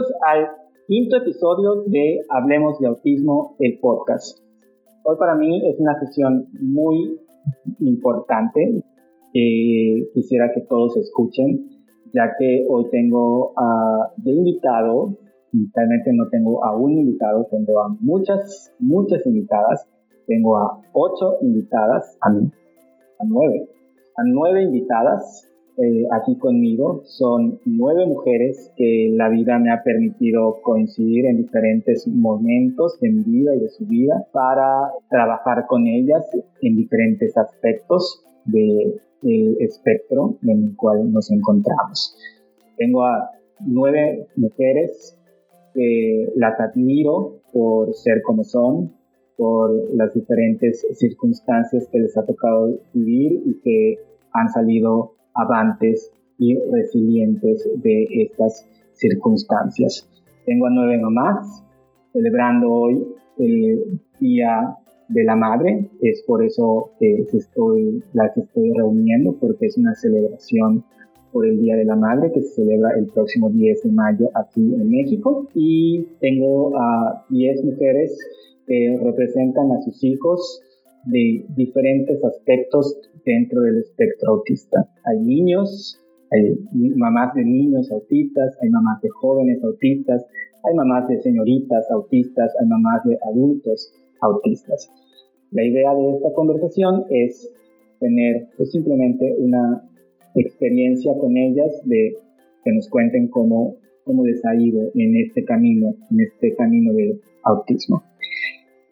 Bienvenidos al quinto episodio de Hablemos de Autismo, el podcast. Hoy para mí es una sesión muy importante que quisiera que todos escuchen, ya que hoy tengo de invitado, realmente no tengo a un invitado, tengo a muchas, muchas invitadas, tengo a ocho invitadas, a, a nueve, a nueve invitadas eh, aquí conmigo son nueve mujeres que la vida me ha permitido coincidir en diferentes momentos de mi vida y de su vida para trabajar con ellas en diferentes aspectos del espectro en el cual nos encontramos. Tengo a nueve mujeres que las admiro por ser como son, por las diferentes circunstancias que les ha tocado vivir y que han salido avantes y resilientes de estas circunstancias. Tengo a nueve mamás celebrando hoy el Día de la Madre. Es por eso que estoy, las estoy reuniendo, porque es una celebración por el Día de la Madre que se celebra el próximo 10 de mayo aquí en México. Y tengo a 10 mujeres que representan a sus hijos de diferentes aspectos dentro del espectro autista. Hay niños, hay mamás de niños autistas, hay mamás de jóvenes autistas, hay mamás de señoritas autistas, hay mamás de adultos autistas. La idea de esta conversación es tener pues, simplemente una experiencia con ellas de que nos cuenten cómo, cómo les ha ido en este camino, en este camino del autismo.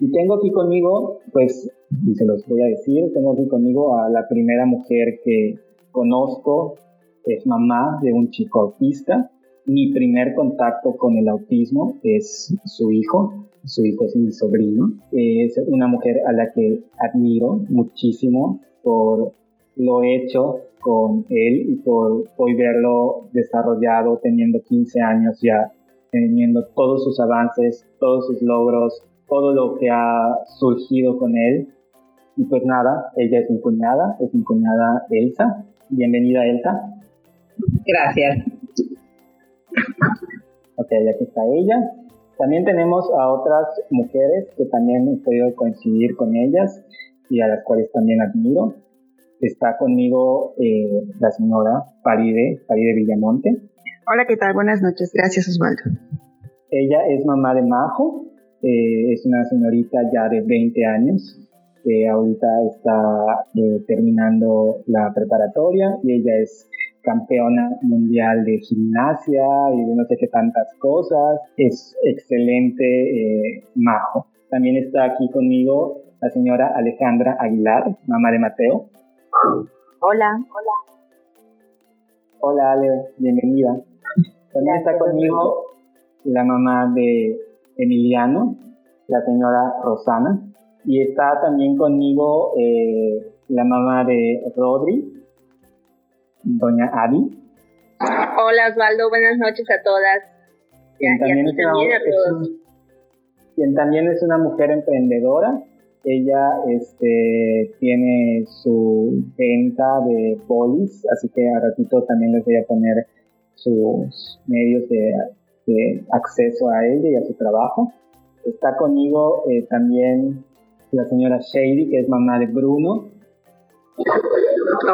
Y tengo aquí conmigo, pues, y se los voy a decir, tengo aquí conmigo a la primera mujer que conozco, es mamá de un chico autista. Mi primer contacto con el autismo es su hijo, su hijo es mi sobrino. Es una mujer a la que admiro muchísimo por lo hecho con él y por hoy verlo desarrollado teniendo 15 años ya, teniendo todos sus avances, todos sus logros, todo lo que ha surgido con él. Y pues nada, ella es mi cuñada, es mi cuñada Elsa. Bienvenida Elsa. Gracias. Ok, aquí está ella. También tenemos a otras mujeres que también he podido coincidir con ellas y a las cuales también admiro. Está conmigo eh, la señora Paride, Paride Villamonte. Hola, ¿qué tal? Buenas noches. Gracias, Osvaldo. Ella es mamá de Majo, eh, es una señorita ya de 20 años que ahorita está eh, terminando la preparatoria y ella es campeona mundial de gimnasia y de no sé qué tantas cosas. Es excelente eh, majo. También está aquí conmigo la señora Alejandra Aguilar, mamá de Mateo. Hola, hola. Hola Ale, bienvenida. También está conmigo la mamá de Emiliano, la señora Rosana, y está también conmigo eh, la mamá de Rodri, doña Adi. Hola Osvaldo, buenas noches a todas. Quien, también, es quien también es una mujer emprendedora. Ella este, tiene su venta de polis, así que a ratito también les voy a poner sus medios de acceso a ella y a su trabajo. Está conmigo eh, también la señora Shady, que es mamá de Bruno.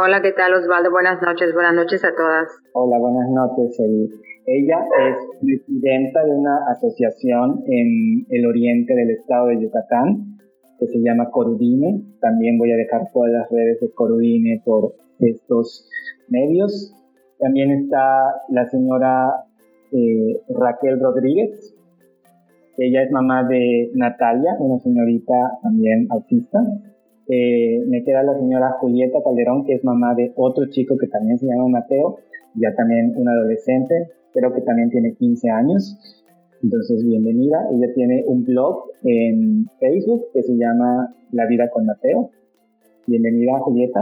Hola, ¿qué tal Osvaldo? Buenas noches, buenas noches a todas. Hola, buenas noches, Shady. Ella es presidenta de una asociación en el oriente del estado de Yucatán que se llama Corudine. También voy a dejar todas las redes de Corudine por estos medios. También está la señora eh, Raquel Rodríguez. Ella es mamá de Natalia, una señorita también autista. Eh, me queda la señora Julieta Calderón, que es mamá de otro chico que también se llama Mateo, ya también un adolescente, creo que también tiene 15 años. Entonces, bienvenida. Ella tiene un blog en Facebook que se llama La vida con Mateo. Bienvenida, Julieta.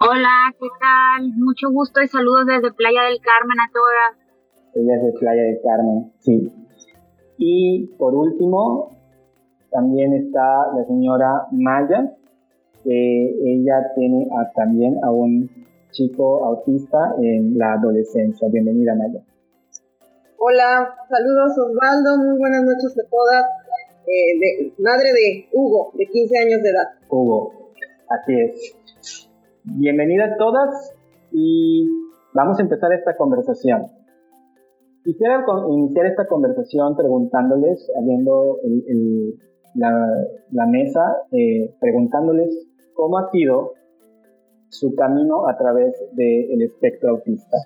Hola, ¿qué tal? Mucho gusto y saludos desde Playa del Carmen a todas. Ella es de Playa del Carmen, sí. Y por último, también está la señora Maya, que ella tiene también a un chico autista en la adolescencia. Bienvenida, Maya. Hola, saludos Osvaldo, muy buenas noches a todas. Eh, de, madre de Hugo, de 15 años de edad. Hugo, así es. Bienvenidas todas y vamos a empezar esta conversación. Quisiera iniciar esta conversación preguntándoles, abriendo la, mesa, eh, preguntándoles cómo ha sido su camino a través del espectro autista.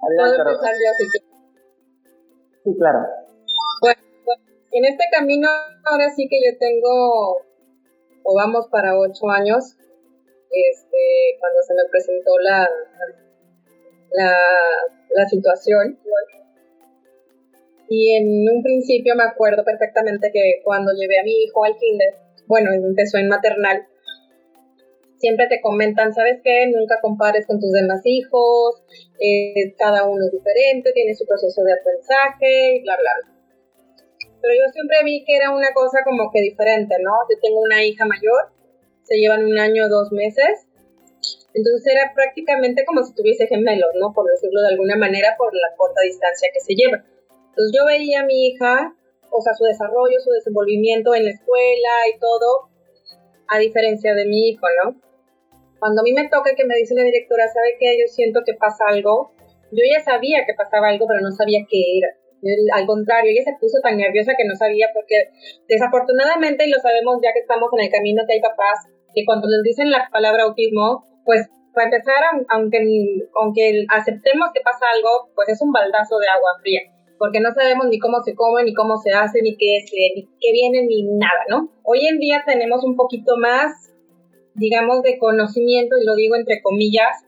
Adelante, Sí, claro. Bueno, en este camino ahora sí que yo tengo, o vamos para ocho años, este, cuando se me presentó la, la, la situación. Y en un principio me acuerdo perfectamente que cuando llevé a mi hijo al kinder, bueno, empezó en maternal, siempre te comentan, ¿sabes qué? Nunca compares con tus demás hijos, eh, cada uno es diferente, tiene su proceso de aprendizaje, bla, bla, bla. Pero yo siempre vi que era una cosa como que diferente, ¿no? Yo tengo una hija mayor, se llevan un año, dos meses, entonces era prácticamente como si tuviese gemelos, ¿no? Por decirlo de alguna manera, por la corta distancia que se lleva. Entonces yo veía a mi hija, o sea, su desarrollo, su desenvolvimiento en la escuela y todo, a diferencia de mi hijo, ¿no? Cuando a mí me toca que me dice la directora, ¿sabe qué? Yo siento que pasa algo. Yo ya sabía que pasaba algo, pero no sabía qué era. Al contrario, ella se puso tan nerviosa que no sabía porque desafortunadamente, y lo sabemos ya que estamos en el camino, que hay papás que cuando les dicen la palabra autismo, pues para empezar, aunque, aunque aceptemos que pasa algo, pues es un baldazo de agua fría, porque no sabemos ni cómo se come, ni cómo se hace, ni qué, ni qué viene, ni nada, ¿no? Hoy en día tenemos un poquito más digamos, de conocimiento, y lo digo entre comillas,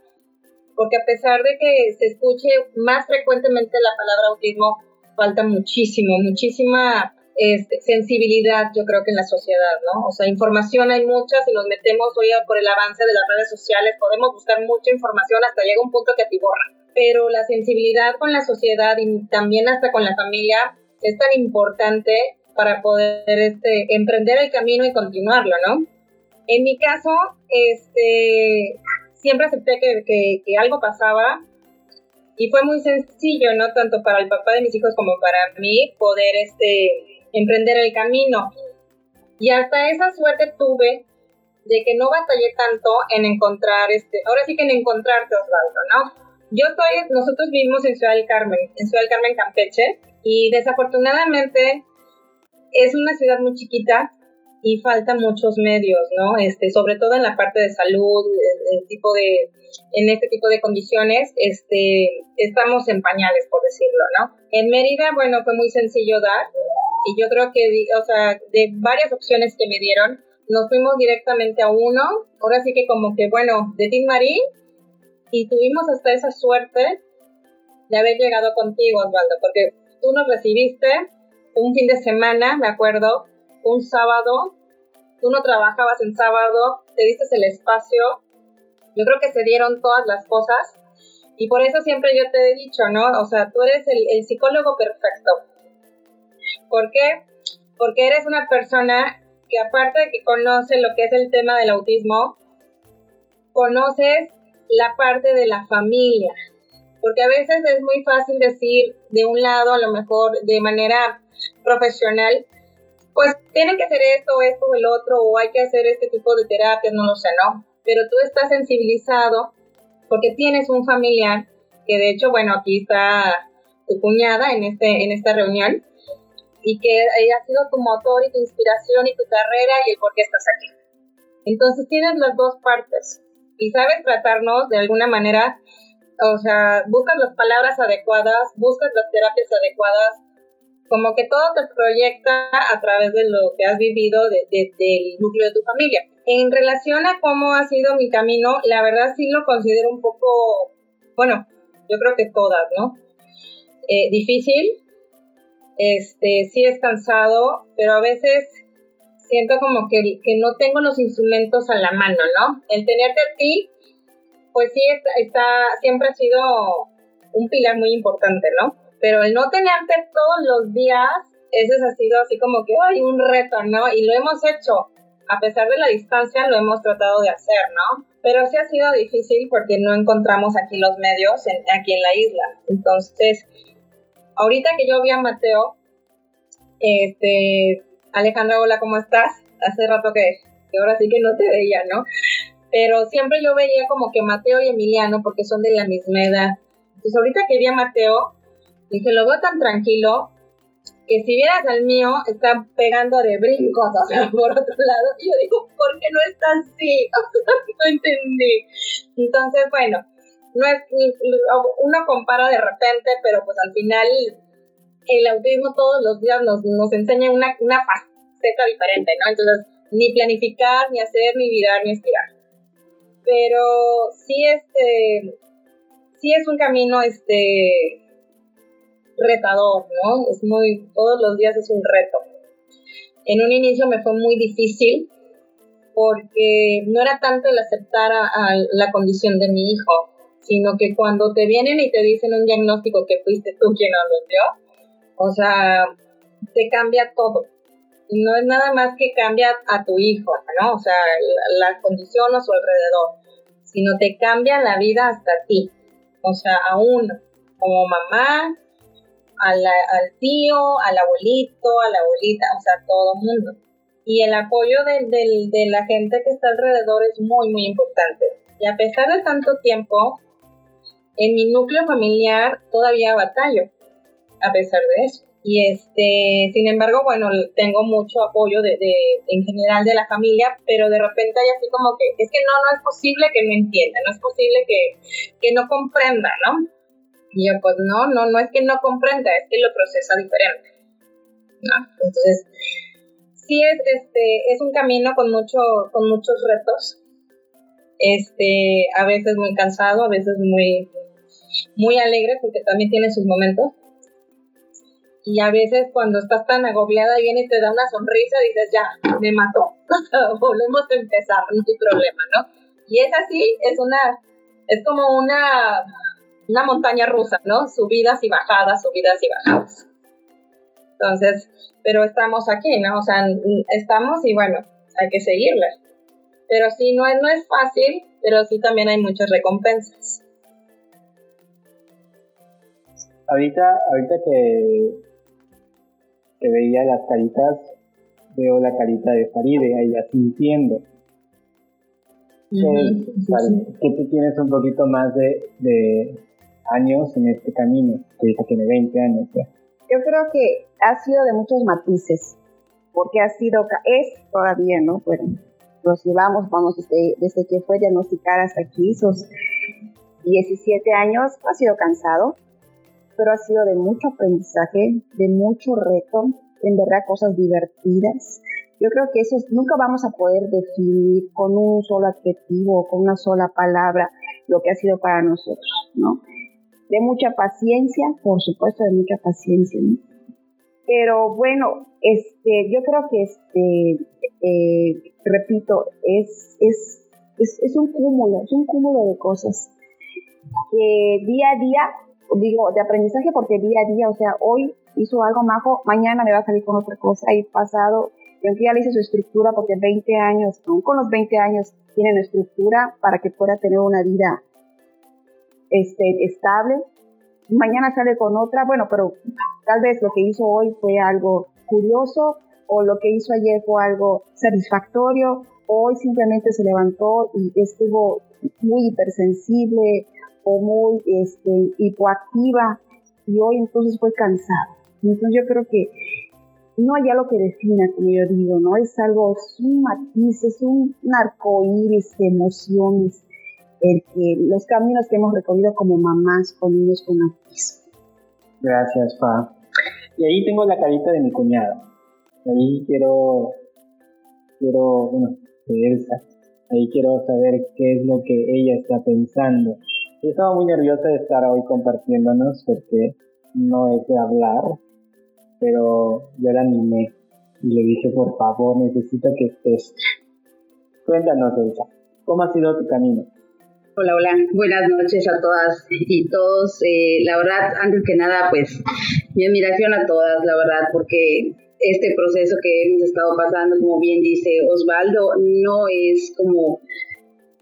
porque a pesar de que se escuche más frecuentemente la palabra autismo, falta muchísimo, muchísima este, sensibilidad, yo creo que en la sociedad, ¿no? O sea, información hay mucha, si nos metemos hoy por el avance de las redes sociales, podemos buscar mucha información hasta llega un punto que te borra. Pero la sensibilidad con la sociedad y también hasta con la familia es tan importante para poder este, emprender el camino y continuarlo, ¿no? En mi caso, este, siempre acepté que, que, algo pasaba y fue muy sencillo, ¿no? Tanto para el papá de mis hijos como para mí poder este, emprender el camino. Y hasta esa suerte tuve de que no batallé tanto en encontrar, este, ahora sí que en encontrarte, Osvaldo, ¿no? Yo estoy, nosotros vivimos en Ciudad del Carmen, en Ciudad del Carmen, Campeche, y desafortunadamente es una ciudad muy chiquita y faltan muchos medios, ¿no? Este, sobre todo en la parte de salud, el, tipo de, en este tipo de condiciones, este, estamos en pañales, por decirlo, ¿no? En Mérida, bueno, fue muy sencillo dar, y yo creo que, o sea, de varias opciones que me dieron, nos fuimos directamente a uno, ahora sí que como que, bueno, de Tim Marín, y tuvimos hasta esa suerte de haber llegado contigo, Osvaldo, porque tú nos recibiste un fin de semana, me acuerdo, un sábado, tú no trabajabas en sábado, te diste el espacio, yo creo que se dieron todas las cosas y por eso siempre yo te he dicho, ¿no? O sea, tú eres el, psicólogo perfecto. ¿Por qué? Porque eres una persona que aparte de que conoce lo que es el tema del autismo, conoces la parte de la familia. Porque a veces es muy fácil decir de un lado, a lo mejor de manera profesional, pues tiene que hacer esto, esto o el otro, o hay que hacer este tipo de terapias, no lo sé, ¿no? Pero tú estás sensibilizado porque tienes un familiar, que de hecho, bueno, aquí está tu cuñada en, este, en esta reunión, y que ha sido tu motor y tu inspiración y tu carrera y el por qué estás aquí. Entonces tienes las dos partes y sabes tratarnos de alguna manera, o sea, buscas las palabras adecuadas, buscas las terapias adecuadas, como que todo te proyecta a través de lo que has vivido desde el núcleo de tu familia. En relación a cómo ha sido mi camino, la verdad sí lo considero un poco, bueno, yo creo que todas, ¿no? Eh, difícil, este, sí es cansado, pero a veces siento como que, que, no tengo los instrumentos a la mano, ¿no? El tenerte a ti, pues sí, está, está, siempre ha sido un pilar muy importante, ¿no? pero el no tenerte todos los días, ese ha sido así como que hay un reto, ¿no? Y lo hemos hecho, a pesar de la distancia, lo hemos tratado de hacer, ¿no? Pero sí ha sido difícil porque no encontramos aquí los medios aquí en la isla. Entonces, ahorita que yo vi a Mateo, este, Alejandra, hola, ¿cómo estás? Hace rato que, que ahora sí que no te veía, ¿no? Pero siempre yo veía como que Mateo y Emiliano, porque son de la misma edad. Entonces ahorita que vi a Mateo, dije, lo veo tan tranquilo, que si vieras al mío, está pegando de brincos, o sea, por otro lado. Y yo digo, ¿por qué no está así? no entendí. Entonces, bueno, no es, uno compara de repente, pero pues al final el autismo todos los días nos, nos enseña una, una faceta diferente, ¿no? Entonces, ni planificar, ni hacer, ni virar, ni estirar. Pero sí, este, sí es un camino, este, retador, ¿no? Es muy, todos los días es un reto. En un inicio me fue muy difícil porque no era tanto el aceptar a, la condición de mi hijo, sino que cuando te vienen y te dicen un diagnóstico que fuiste tú quien lo dio, o sea, te cambia todo. Y no es nada más que cambia a tu hijo, ¿no? O sea, la, la condición a su alrededor, sino te cambia la vida hasta ti. O sea, a uno, como mamá, al tío, al abuelito, a la abuelita, o sea, todo el mundo. Y el apoyo de, de, la gente que está alrededor es muy, muy importante. Y a pesar de tanto tiempo, en mi núcleo familiar todavía batallo, a pesar de eso. Y este, sin embargo, bueno, tengo mucho apoyo de, de, en general de la familia, pero de repente hay así como que, es que no, no es posible que no entienda, no es posible que, que no comprenda, ¿no? Y yo, pues no, no, no es que no comprenda, es que lo procesa diferente. ¿no? Entonces, sí es, este, es un camino con, mucho, con muchos retos. Este, a veces muy cansado, a veces muy, muy alegre, porque también tiene sus momentos. Y a veces cuando estás tan agobiada y viene y te da una sonrisa, dices, ya, me mató. Volvemos a empezar, no hay problema, ¿no? Y es así, es una, es como una una montaña rusa, ¿no? Subidas y bajadas, subidas y bajadas. Entonces, pero estamos aquí, ¿no? O sea, estamos y bueno, hay que seguirle. Pero sí, no es, no es fácil, pero sí también hay muchas recompensas. Ahorita, ahorita que, que veía las caritas, veo la carita de Faride, ella sintiendo. que tú tienes un poquito más de, años en este camino, que tiene 20 años Yo creo que ha sido de muchos matices, porque ha sido, es todavía, ¿no? Bueno, nos llevamos, vamos, desde, desde que fue diagnosticada hasta aquí, esos 17 años, ha sido cansado, pero ha sido de mucho aprendizaje, de mucho reto, en verdad cosas divertidas. Yo creo que eso nunca vamos a poder definir con un solo adjetivo, con una sola palabra, lo que ha sido para nosotros, ¿no? de mucha paciencia, por supuesto, de mucha paciencia, ¿no? Pero bueno, este, yo creo que este, eh, repito, es, es, es, es, un cúmulo, es un cúmulo de cosas que día a día, digo, de aprendizaje porque día a día, o sea, hoy hizo algo majo, mañana me va a salir con otra cosa, y pasado, y aunque ya le hice su estructura porque 20 años, aún con los 20 años, tienen estructura para que pueda tener una vida este, estable. Mañana sale con otra, bueno, pero tal vez lo que hizo hoy fue algo curioso o lo que hizo ayer fue algo satisfactorio. Hoy simplemente se levantó y estuvo muy hipersensible o muy este, hipoactiva y hoy entonces fue cansado. Entonces yo creo que no hay algo que defina, como yo digo, ¿no? Es algo, es un matiz, es un, arcoíris de emociones el que los caminos que hemos recorrido como mamás con niños con autismo. Gracias, Fa. Y ahí tengo la carita de mi cuñada. Ahí quiero, quiero, bueno, de Elsa. Ahí quiero saber qué es lo que ella está pensando. Yo estaba muy nerviosa de estar hoy compartiéndonos porque no es de hablar, pero yo la animé y le dije, por favor, necesito que estés. Cuéntanos, Elsa, ¿cómo ha sido tu camino? Hola, hola, buenas noches a todas y todos. Eh, la verdad, antes que nada, pues mi admiración a todas, la verdad, porque este proceso que hemos estado pasando, como bien dice Osvaldo, no es como,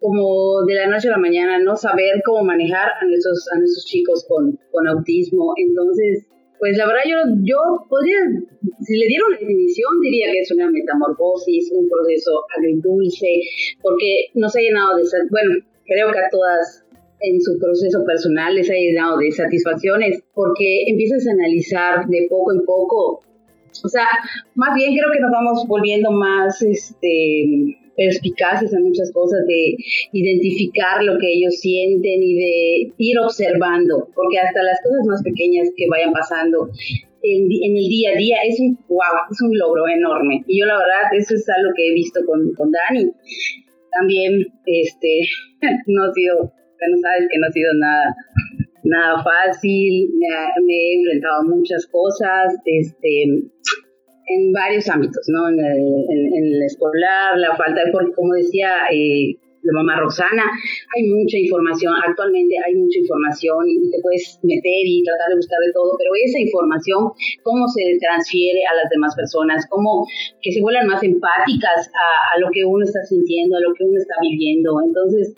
como de la noche a la mañana, no saber cómo manejar a nuestros, a nuestros chicos con, con autismo. Entonces, pues la verdad yo, yo podría, si le dieron la definición, diría que es una metamorfosis, un proceso agridulce, porque nos ha llenado de, bueno, creo que a todas en su proceso personal les ha llenado de satisfacciones, porque empiezas a analizar de poco en poco, o sea, más bien creo que nos vamos volviendo más, este, perspicaces en muchas cosas, de identificar lo que ellos sienten y de ir observando, porque hasta las cosas más pequeñas que vayan pasando en, el día a día es un, wow, es un logro enorme. Y yo la verdad, eso es algo que he visto con, con Dani. También, este, no ha sido, no sabes que no ha sido nada nada fácil, me, me, he enfrentado a muchas cosas, este, en varios ámbitos, ¿no? En el, escolar, la falta de, porque como decía eh, la mamá Roxana, hay mucha información, actualmente hay mucha información y te puedes meter y tratar de buscar de todo, pero esa información, cómo se transfiere a las demás personas, cómo que se vuelvan más empáticas a, a lo que uno está sintiendo, a lo que uno está viviendo. Entonces,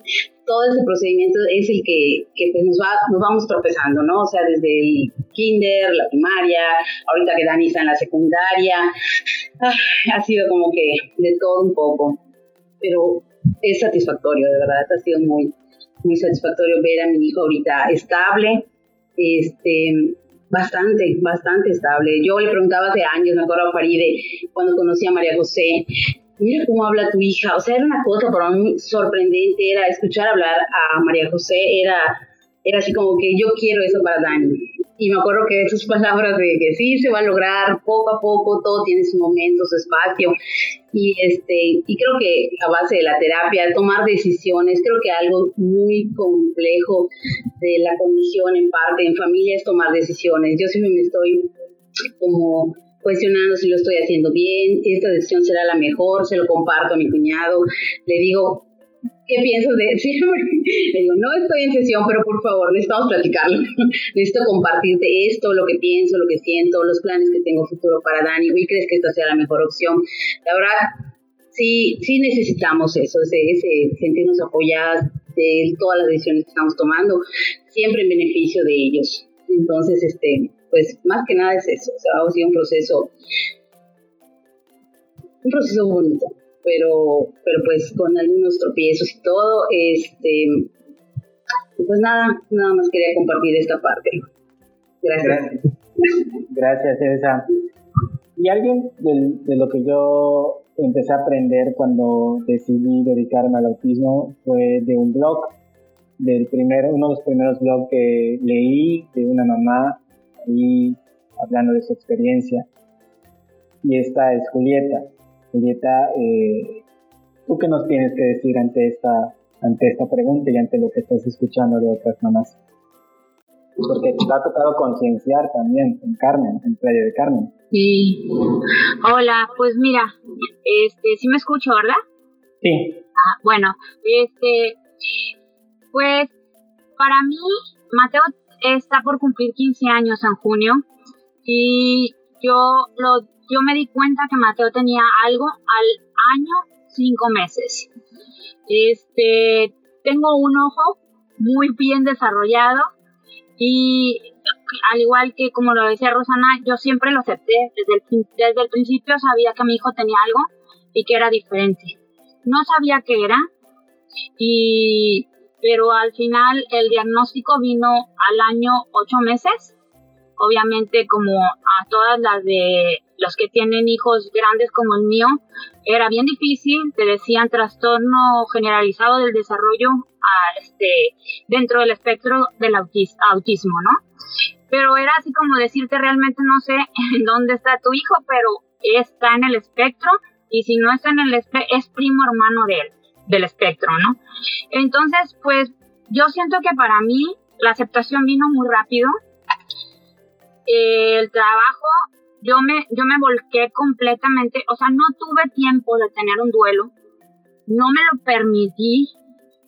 todo ese procedimiento es el que, que pues nos, va, nos vamos tropezando, ¿no? O sea, desde el kinder, la primaria, ahorita que Dani está en la secundaria, ah, ha sido como que de todo un poco, pero es satisfactorio, de verdad, ha sido muy, muy satisfactorio ver a mi hijo ahorita estable, este, bastante, bastante estable. Yo le preguntaba hace años, me acuerdo a Faride, cuando conocí a María José, mira cómo habla tu hija. O sea, era una cosa para mí sorprendente, era escuchar hablar a María José, era, era así como que yo quiero eso para Dani. Y me acuerdo que esas palabras de que sí se va a lograr poco a poco, todo tiene su momento, su espacio. Y, este, y creo que a base de la terapia, tomar decisiones, creo que algo muy complejo de la condición en parte en familia es tomar decisiones. Yo siempre me estoy como cuestionando si lo estoy haciendo bien, esta decisión será la mejor, se lo comparto a mi cuñado, le digo, ¿qué piensas de eso? le digo, no estoy en sesión, pero por favor, necesitamos platicarlo, necesito compartirte esto, lo que pienso, lo que siento, los planes que tengo futuro para Dani, ¿y crees que esta sea la mejor opción? La verdad, sí, sí necesitamos eso, ese, ese sentirnos apoyadas de todas las decisiones que estamos tomando, siempre en beneficio de ellos. Entonces, este, pues más que nada es eso, o sea, ha sido un proceso, un proceso bonito, pero, pero pues con algunos tropiezos y todo, este, pues nada, nada más quería compartir esta parte. Gracias. Gracias, Elsa. Y alguien de, lo que yo empecé a aprender cuando decidí dedicarme al autismo fue de un blog, del primero, uno de los primeros blogs que leí de una mamá y hablando de su experiencia. Y esta es Julieta. Julieta, eh, ¿tú qué nos tienes que decir ante esta, ante esta pregunta y ante lo que estás escuchando de otras mamás? Porque te ha tocado concienciar también en Carmen, en Playa de Carmen. Sí. Hola, pues mira, este, sí me escucho, ¿verdad? Sí. Ah, bueno, este, pues para mí, Mateo está por cumplir 15 años en junio y yo, lo, yo me di cuenta que Mateo tenía algo al año 5 meses. Este, tengo un ojo muy bien desarrollado y al igual que como lo decía Rosana, yo siempre lo acepté. Desde el, desde el principio sabía que mi hijo tenía algo y que era diferente. No sabía qué era y pero al final el diagnóstico vino al año ocho meses. Obviamente como a todas las de los que tienen hijos grandes como el mío, era bien difícil, te decían trastorno generalizado del desarrollo este, dentro del espectro del autismo, ¿no? Pero era así como decirte realmente no sé en dónde está tu hijo, pero está en el espectro y si no está en el espectro es primo hermano de él del espectro, ¿no? Entonces, pues yo siento que para mí la aceptación vino muy rápido. El trabajo, yo me, yo me volqué completamente, o sea, no tuve tiempo de tener un duelo, no me lo permití,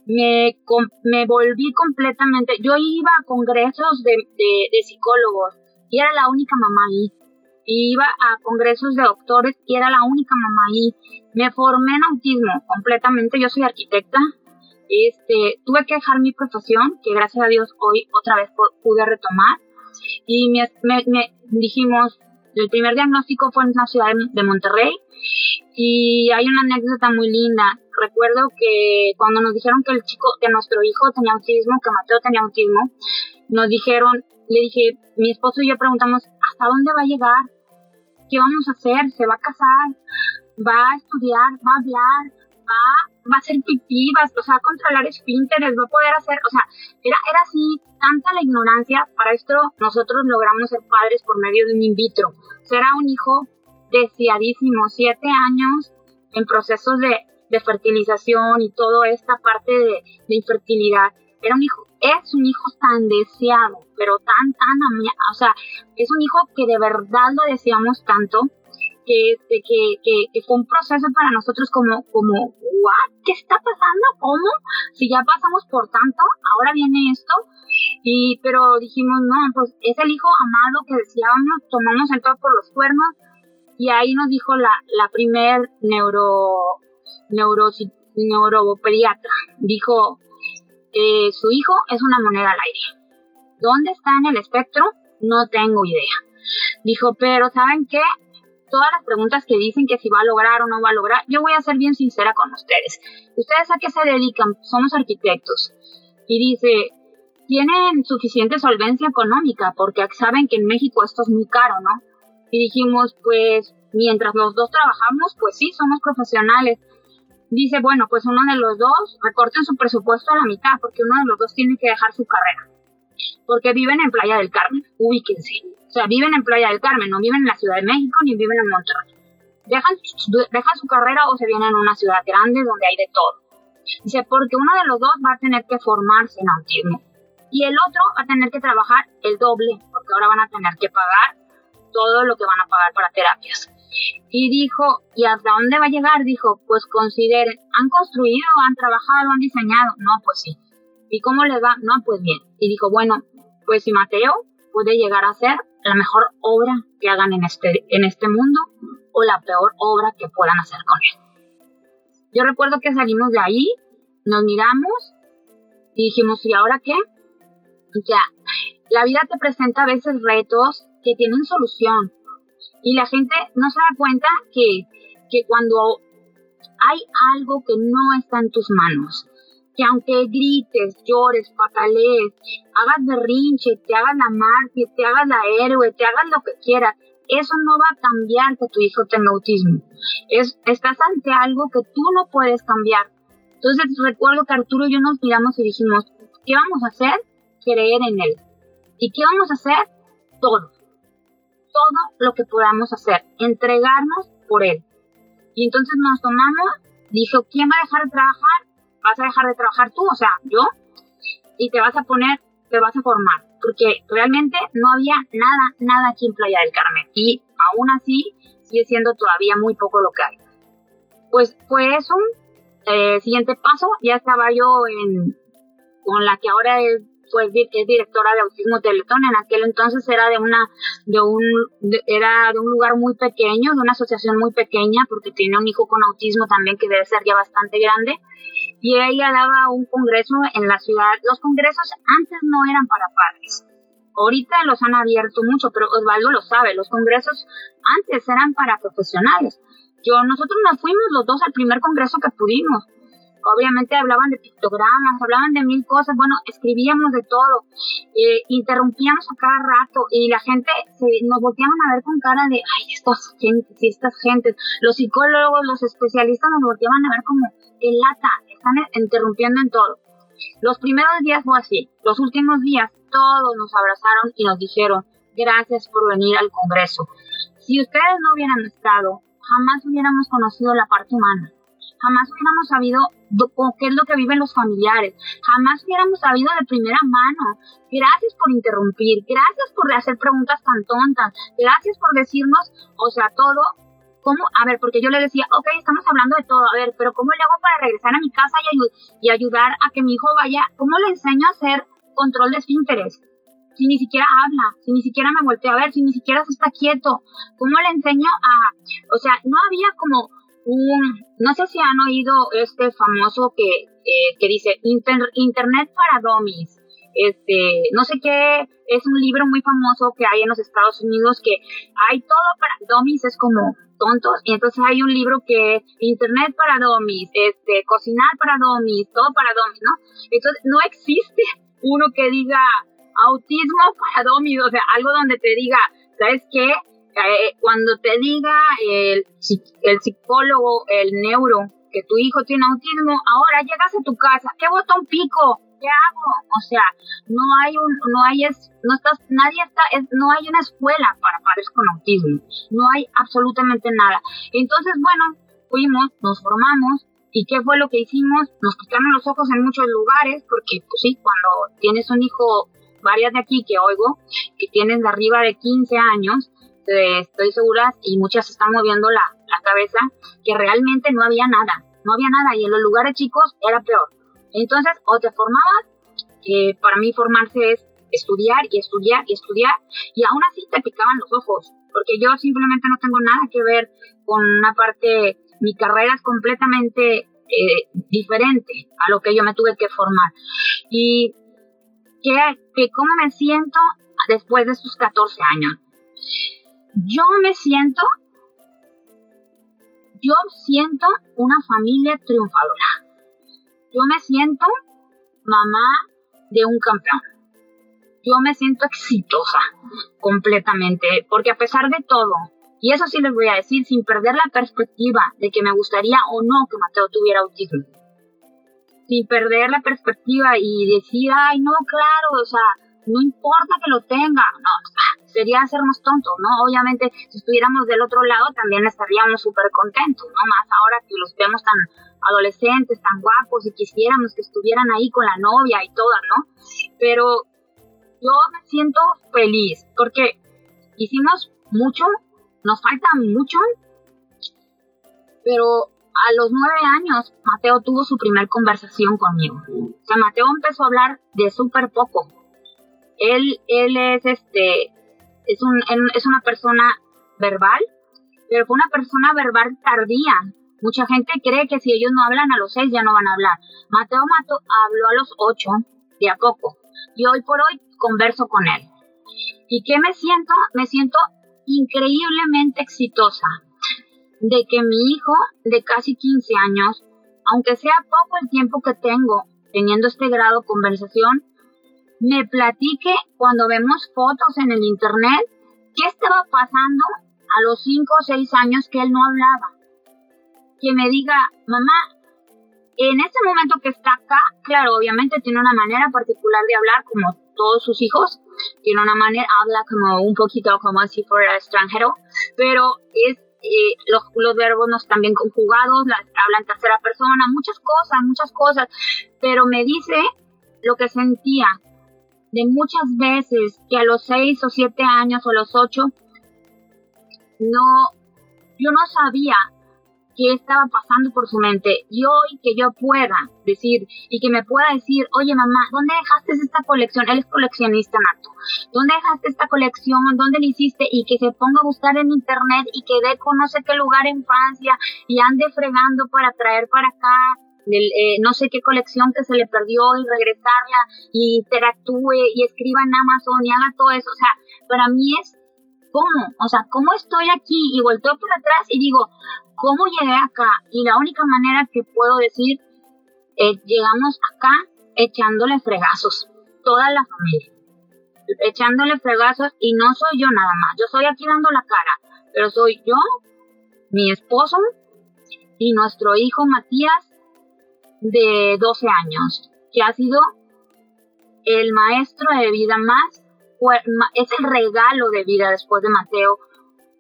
me, me volví completamente, yo iba a congresos de, de psicólogos y era la única mamá ahí iba a congresos de doctores y era la única mamá ahí. Me formé en autismo completamente, yo soy arquitecta. Este, tuve que dejar mi profesión, que gracias a Dios hoy otra vez pude retomar. Y me, me, dijimos, el primer diagnóstico fue en la ciudad de Monterrey y hay una anécdota muy linda. Recuerdo que cuando nos dijeron que el chico, que nuestro hijo tenía autismo, que Mateo tenía autismo, nos dijeron, le dije, mi esposo y yo preguntamos, ¿hasta dónde va a llegar? ¿Qué vamos a hacer? ¿Se va a casar? ¿Va a estudiar? ¿Va a hablar? ¿Va, va a hacer pipí? ¿Va, o sea, a controlar esfínteres? ¿Va a poder hacer? O sea, era, era así tanta la ignorancia. Para esto nosotros logramos ser padres por medio de un in vitro. Será un hijo deseadísimo, siete años en procesos de, de fertilización y toda esta parte de, de infertilidad. Era un hijo es un hijo tan deseado, pero tan, tan, o sea, es un hijo que de verdad lo deseamos tanto, que, que, que, fue un proceso para nosotros como, como, ¿what? ¿Qué está pasando? ¿Cómo? Si ya pasamos por tanto, ahora viene esto, y, pero dijimos, no, pues es el hijo amado que deseábamos, tomamos el todo por los cuernos, y ahí nos dijo la, la primer neuro, neuro, neuropediatra, dijo, su hijo es una moneda al aire. ¿Dónde está en el espectro? No tengo idea. Dijo, pero ¿saben qué? Todas las preguntas que dicen que si va a lograr o no va a lograr, yo voy a ser bien sincera con ustedes. ¿Ustedes a qué se dedican? Somos arquitectos. Y dice, tienen suficiente solvencia económica porque saben que en México esto es muy caro, ¿no? Y dijimos, pues mientras los dos trabajamos, pues sí, somos profesionales dice, bueno, pues uno de los dos recorten su presupuesto a la mitad, porque uno de los dos tiene que dejar su carrera. Porque viven en Playa del Carmen, ubíquense. O sea, viven en Playa del Carmen, no viven en la Ciudad de México ni viven en Monterrey. Dejan, su carrera o se vienen a una ciudad grande donde hay de todo. Dice, porque uno de los dos va a tener que formarse en autismo y el otro va a tener que trabajar el doble, porque ahora van a tener que pagar todo lo que van a pagar para terapias. Y dijo, ¿y hasta dónde va a llegar? Dijo, pues consideren, ¿han construido, han trabajado, han diseñado? No, pues sí. ¿Y cómo le va? No, pues bien. Y dijo, bueno, pues si Mateo puede llegar a ser la mejor obra que hagan en este, en este mundo o la peor obra que puedan hacer con él. Yo recuerdo que salimos de ahí, nos miramos y dijimos, ¿y ahora qué? Ya, la vida te presenta a veces retos que tienen solución, y la gente no se da cuenta que, que cuando hay algo que no está en tus manos, que aunque grites, llores, patalees, hagas berrinche, te hagas la mártir, te hagas la héroe, te hagas lo que quieras, eso no va a cambiar que tu hijo tenga autismo. Es, estás ante algo que tú no puedes cambiar. Entonces recuerdo que Arturo y yo nos miramos y dijimos, ¿qué vamos a hacer? Creer en él. ¿Y qué vamos a hacer? Todo todo lo que podamos hacer, entregarnos por él. Y entonces nos tomamos, dijo, ¿quién va a dejar de trabajar? Vas a dejar de trabajar tú, o sea, yo, y te vas a poner, te vas a formar, porque realmente no había nada, nada aquí en Playa del Carmen. Y aún así sigue siendo todavía muy poco lo que hay. Pues fue eso. Eh, siguiente paso, ya estaba yo en, con la que ahora es pues es directora de Autismo Teletón, en aquel entonces era de una, de un, era de un lugar muy pequeño, de una asociación muy pequeña, porque tiene un hijo con autismo también que debe ser ya bastante grande, y ella daba un congreso en la ciudad, los congresos antes no eran para padres, ahorita los han abierto mucho, pero Osvaldo lo sabe, los congresos antes eran para profesionales. Yo, nosotros nos fuimos los dos al primer congreso que pudimos. Obviamente hablaban de pictogramas, hablaban de mil cosas, bueno, escribíamos de todo, eh, interrumpíamos a cada rato y la gente se, nos volteaban a ver con cara de, ay, estas gentes estas gentes, los psicólogos, los especialistas nos volteaban a ver como, que lata, están interrumpiendo en todo. Los primeros días fue así, los últimos días todos nos abrazaron y nos dijeron, gracias por venir al Congreso. Si ustedes no hubieran estado, jamás hubiéramos conocido la parte humana jamás hubiéramos sabido qué es lo que viven los familiares, jamás hubiéramos sabido de primera mano. Gracias por interrumpir, gracias por hacer preguntas tan tontas, gracias por decirnos, o sea, todo. ¿Cómo? A ver, porque yo le decía, ok, estamos hablando de todo, a ver, pero ¿cómo le hago para regresar a mi casa y, y ayudar a que mi hijo vaya? ¿Cómo le enseño a hacer control de esfínteres? si ni siquiera habla, si ni siquiera me voltea a ver, si ni siquiera se está quieto? ¿Cómo le enseño a...? O sea, no había como no sé si han oído este famoso que, que dice Internet para Dummies. este, no sé qué, es un libro muy famoso que hay en los Estados Unidos que hay todo para dummies, es como tontos, y entonces hay un libro que internet para dummies, este, cocinar para dummies, todo para dummies, ¿no? Entonces no existe uno que diga autismo para dummies, o sea, algo donde te diga, ¿sabes qué? Eh, cuando te diga el, el psicólogo, el neuro, que tu hijo tiene autismo, ahora llegas a tu casa, ¿qué botón pico? ¿Qué hago? O sea, no hay un, no hay es, no estás, nadie está, no hay una escuela para padres con autismo, no hay absolutamente nada. Entonces, bueno, fuimos, nos formamos, ¿y qué fue lo que hicimos? Nos quitaron los ojos en muchos lugares, porque pues sí, cuando tienes un hijo, varias de aquí que oigo, que tienen de arriba de 15 años, estoy segura, y muchas están moviendo la, la cabeza, que realmente no había nada, no había nada, y en los lugares chicos era peor. Entonces, o te formabas, que para mí formarse es estudiar y estudiar y estudiar, y aún así te picaban los ojos, porque yo simplemente no tengo nada que ver con una parte, mi carrera es completamente eh, diferente a lo que yo me tuve que formar. Y que, que cómo me siento después de estos 14 años. Yo me siento, yo siento una familia triunfadora. Yo me siento mamá de un campeón. Yo me siento exitosa completamente, porque a pesar de todo, y eso sí les voy a decir sin perder la perspectiva de que me gustaría o no que Mateo tuviera autismo, sin perder la perspectiva y decir, ay, no, claro, o sea, no importa que lo tenga, no, sería hacernos tontos, ¿no? Obviamente, si estuviéramos del otro lado, también estaríamos súper contentos, ¿no? Más ahora que los vemos tan adolescentes, tan guapos y quisiéramos que estuvieran ahí con la novia y todo, ¿no? Pero yo me siento feliz porque hicimos mucho, nos falta mucho, pero a los nueve años Mateo tuvo su primer conversación conmigo. O sea, Mateo empezó a hablar de súper poco. Él, él es este, es, un, es una persona verbal, pero fue una persona verbal tardía. Mucha gente cree que si ellos no hablan a los seis ya no van a hablar. Mateo Mato habló a los ocho, de a poco, y hoy por hoy converso con él. ¿Y qué me siento? Me siento increíblemente exitosa de que mi hijo de casi 15 años, aunque sea poco el tiempo que tengo teniendo este grado de conversación, me platique cuando vemos fotos en el internet qué estaba pasando a los 5 o 6 años que él no hablaba. Que me diga, mamá, en este momento que está acá, claro, obviamente tiene una manera particular de hablar como todos sus hijos, tiene una manera, habla como un poquito como si fuera extranjero, pero es eh, los, verbos no están bien conjugados, habla en tercera persona, muchas cosas, muchas cosas, pero me dice lo que sentía de muchas veces que a los seis o siete años o los ocho, no, yo no sabía qué estaba pasando por su mente y hoy que yo pueda decir y que me pueda decir, oye mamá, ¿dónde dejaste esta colección? Él es coleccionista nato. ¿Dónde dejaste esta colección? ¿Dónde la hiciste? Y que se ponga a buscar en internet y que dé con no sé qué lugar en Francia y ande fregando para traer para acá eh, no sé qué colección que se le perdió y regresarla y interactúe y escriba en Amazon y haga todo eso. O sea, para mí es cómo, o sea, cómo estoy aquí y volteo por atrás y digo, ¿cómo llegué acá? Y la única manera que puedo decir es, llegamos acá echándole fregazos, toda la familia, echándole fregazos y no soy yo nada más, yo estoy aquí dando la cara, pero soy yo, mi esposo y nuestro hijo Matías de 12 años, que ha sido el maestro de vida más, es el regalo de vida después de Mateo,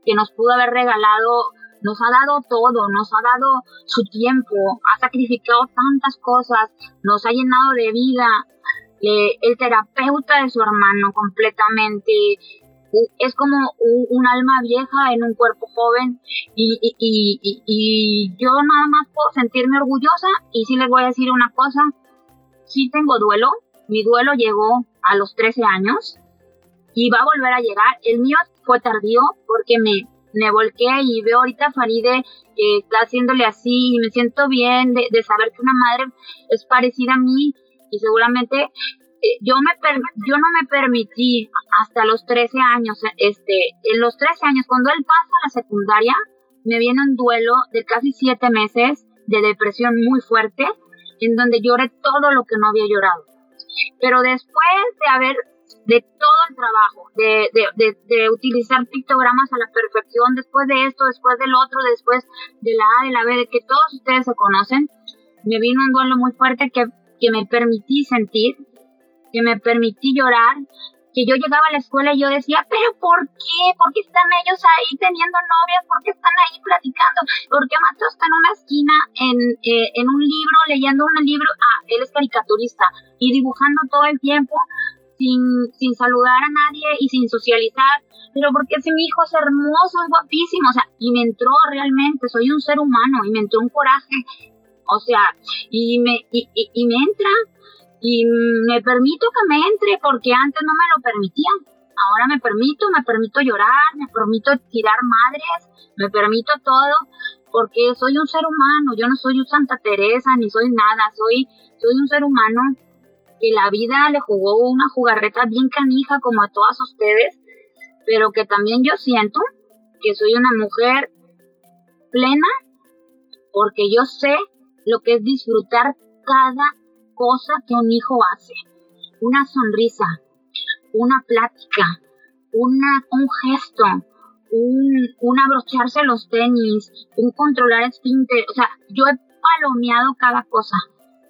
que nos pudo haber regalado, nos ha dado todo, nos ha dado su tiempo, ha sacrificado tantas cosas, nos ha llenado de vida, el terapeuta de su hermano completamente, es como un, alma vieja en un cuerpo joven y, y, y, y, yo nada más puedo sentirme orgullosa y sí les voy a decir una cosa, sí tengo duelo, mi duelo llegó a los 13 años y va a volver a llegar, el mío fue tardío porque me, me volqué y veo ahorita Faride que está haciéndole así y me siento bien de, de saber que una madre es parecida a mí y seguramente yo me yo no me permití hasta los 13 años, este, en los 13 años, cuando él pasa a la secundaria, me viene un duelo de casi 7 meses de depresión muy fuerte, en donde lloré todo lo que no había llorado. Pero después de haber, de todo el trabajo, de, de, de, de utilizar pictogramas a la perfección, después de esto, después del otro, después de la A, de la B, de que todos ustedes se conocen, me vino un duelo muy fuerte que, que me permití sentir, que me permití llorar, que yo llegaba a la escuela y yo decía, pero ¿por qué? ¿Por qué están ellos ahí teniendo novias? ¿Por qué están ahí platicando? ¿Por qué Mateo está en una esquina en, eh, en un libro, leyendo un libro? Ah, él es caricaturista y dibujando todo el tiempo sin, sin saludar a nadie y sin socializar. Pero porque si mi hijo es hermoso, es guapísimo, o sea, y me entró realmente, soy un ser humano y me entró un coraje, o sea, y me, y, y me entra y me permito que me entre porque antes no me lo permitían. Ahora me permito, me permito llorar, me permito tirar madres, me permito todo porque soy un ser humano, yo no soy un Santa Teresa ni soy nada, soy, soy un ser humano que la vida le jugó una jugarreta bien canija como a todas ustedes, pero que también yo siento que soy una mujer plena porque yo sé lo que es disfrutar cada cosa que un hijo hace. Una sonrisa, una plática, una, un gesto, un, abrocharse los tenis, un controlar esfínter. O sea, yo he palomeado cada cosa.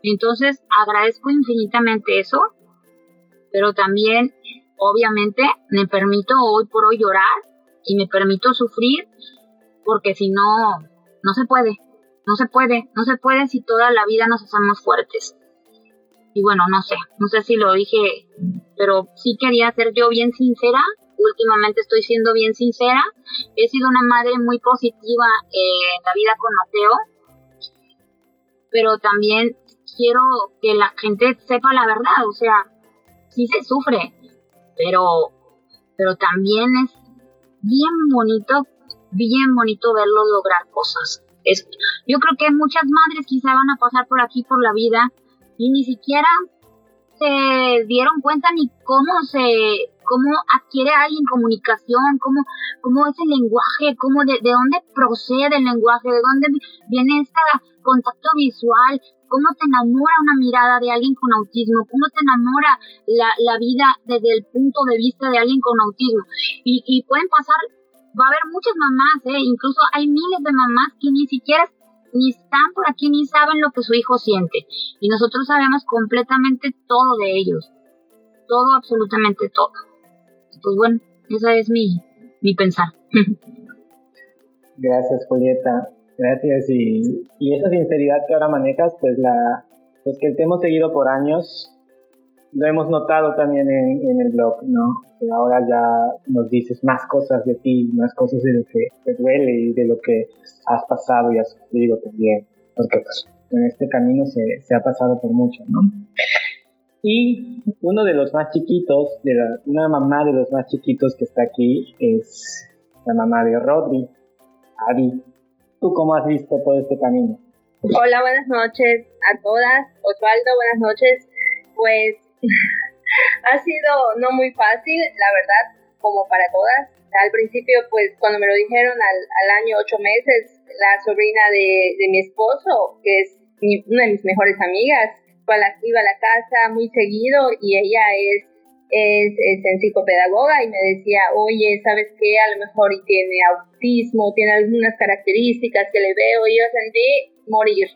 Entonces agradezco infinitamente eso, pero también, obviamente, me permito hoy por hoy llorar y me permito sufrir, porque si no, no se puede. No se puede, no se puede si toda la vida nos hacemos fuertes y bueno, no sé, no sé si lo dije, pero sí quería ser yo bien sincera. Últimamente estoy siendo bien sincera. He sido una madre muy positiva en la vida con Mateo, pero también quiero que la gente sepa la verdad, o sea, sí se sufre, pero, pero también es bien bonito, bien bonito verlo lograr cosas. Es, yo creo que muchas madres quizá van a pasar por aquí por la vida y ni siquiera se dieron cuenta ni cómo se cómo adquiere alguien comunicación, cómo, cómo es el lenguaje, cómo de, de dónde procede el lenguaje, de dónde viene este contacto visual, cómo te enamora una mirada de alguien con autismo, cómo te enamora la, la vida desde el punto de vista de alguien con autismo. Y, y pueden pasar, va a haber muchas mamás, ¿eh? incluso hay miles de mamás que ni siquiera ni están por aquí ni saben lo que su hijo siente. Y nosotros sabemos completamente todo de ellos. Todo, absolutamente todo. Pues bueno, esa es mi, mi pensar. Gracias, Julieta. Gracias. Y, y esa sinceridad que ahora manejas, pues la, pues que te hemos seguido por años, lo hemos notado también en, el blog, ¿no? Que ahora ya nos dices más cosas de ti, más cosas de lo que te duele y de lo que has pasado y has sufrido también, porque pues en este camino se, se ha pasado por mucho, ¿no? Y uno de los más chiquitos, de la, una mamá de los más chiquitos que está aquí es la mamá de Rodri, Ari. ¿Tú cómo has visto todo este camino? Hola, buenas noches a todas. Osvaldo, buenas noches. Pues ha sido no muy fácil, la verdad, como para todas. Al principio, pues cuando me lo dijeron al, al año ocho meses, la sobrina de, mi esposo, que es una de mis mejores amigas, iba a la casa muy seguido y ella es, es, es en psicopedagoga y me decía, oye, ¿sabes qué? A lo mejor tiene autismo, tiene algunas características que le veo y yo sentí morir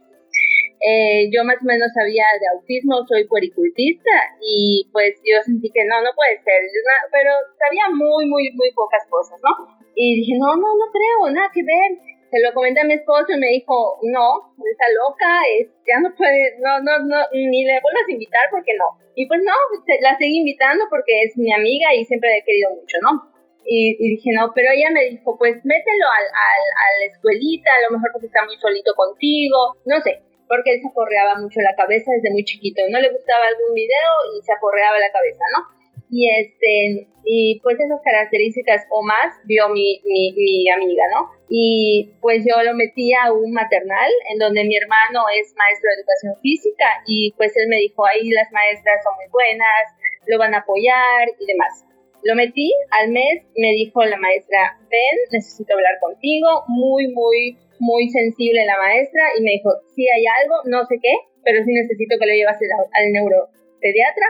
eh, yo más o menos sabía de autismo, soy puericultista y pues yo sentí que no, no puede ser, pero sabía muy, muy, muy pocas cosas, ¿no? Y dije, no, no, no creo, nada que ver. Se lo comenté a mi esposo y me dijo, no, está loca, es, ya no puede, no, no, no, ni le vuelvas a invitar porque no. Y pues no, la seguí invitando porque es mi amiga y siempre la he querido mucho, ¿no? Y, y, dije, no, pero ella me dijo, pues mételo al, al, a la escuelita, a lo mejor porque está muy solito contigo, no sé porque él se aporreaba mucho la cabeza desde muy chiquito. No le gustaba algún video y se aporreaba la cabeza, ¿no? y este y pues esas características o más vio mi, mi, mi, amiga, ¿no? Y pues yo lo metí a un maternal en donde mi hermano es maestro de educación física y pues él me dijo, ahí las maestras son muy buenas, lo van a apoyar y demás. Lo metí, al mes me dijo la maestra, ven, necesito hablar contigo, muy, muy, muy sensible la maestra y me dijo, si hay algo, no sé qué, pero sí necesito que lo llevas al, neuropediatra.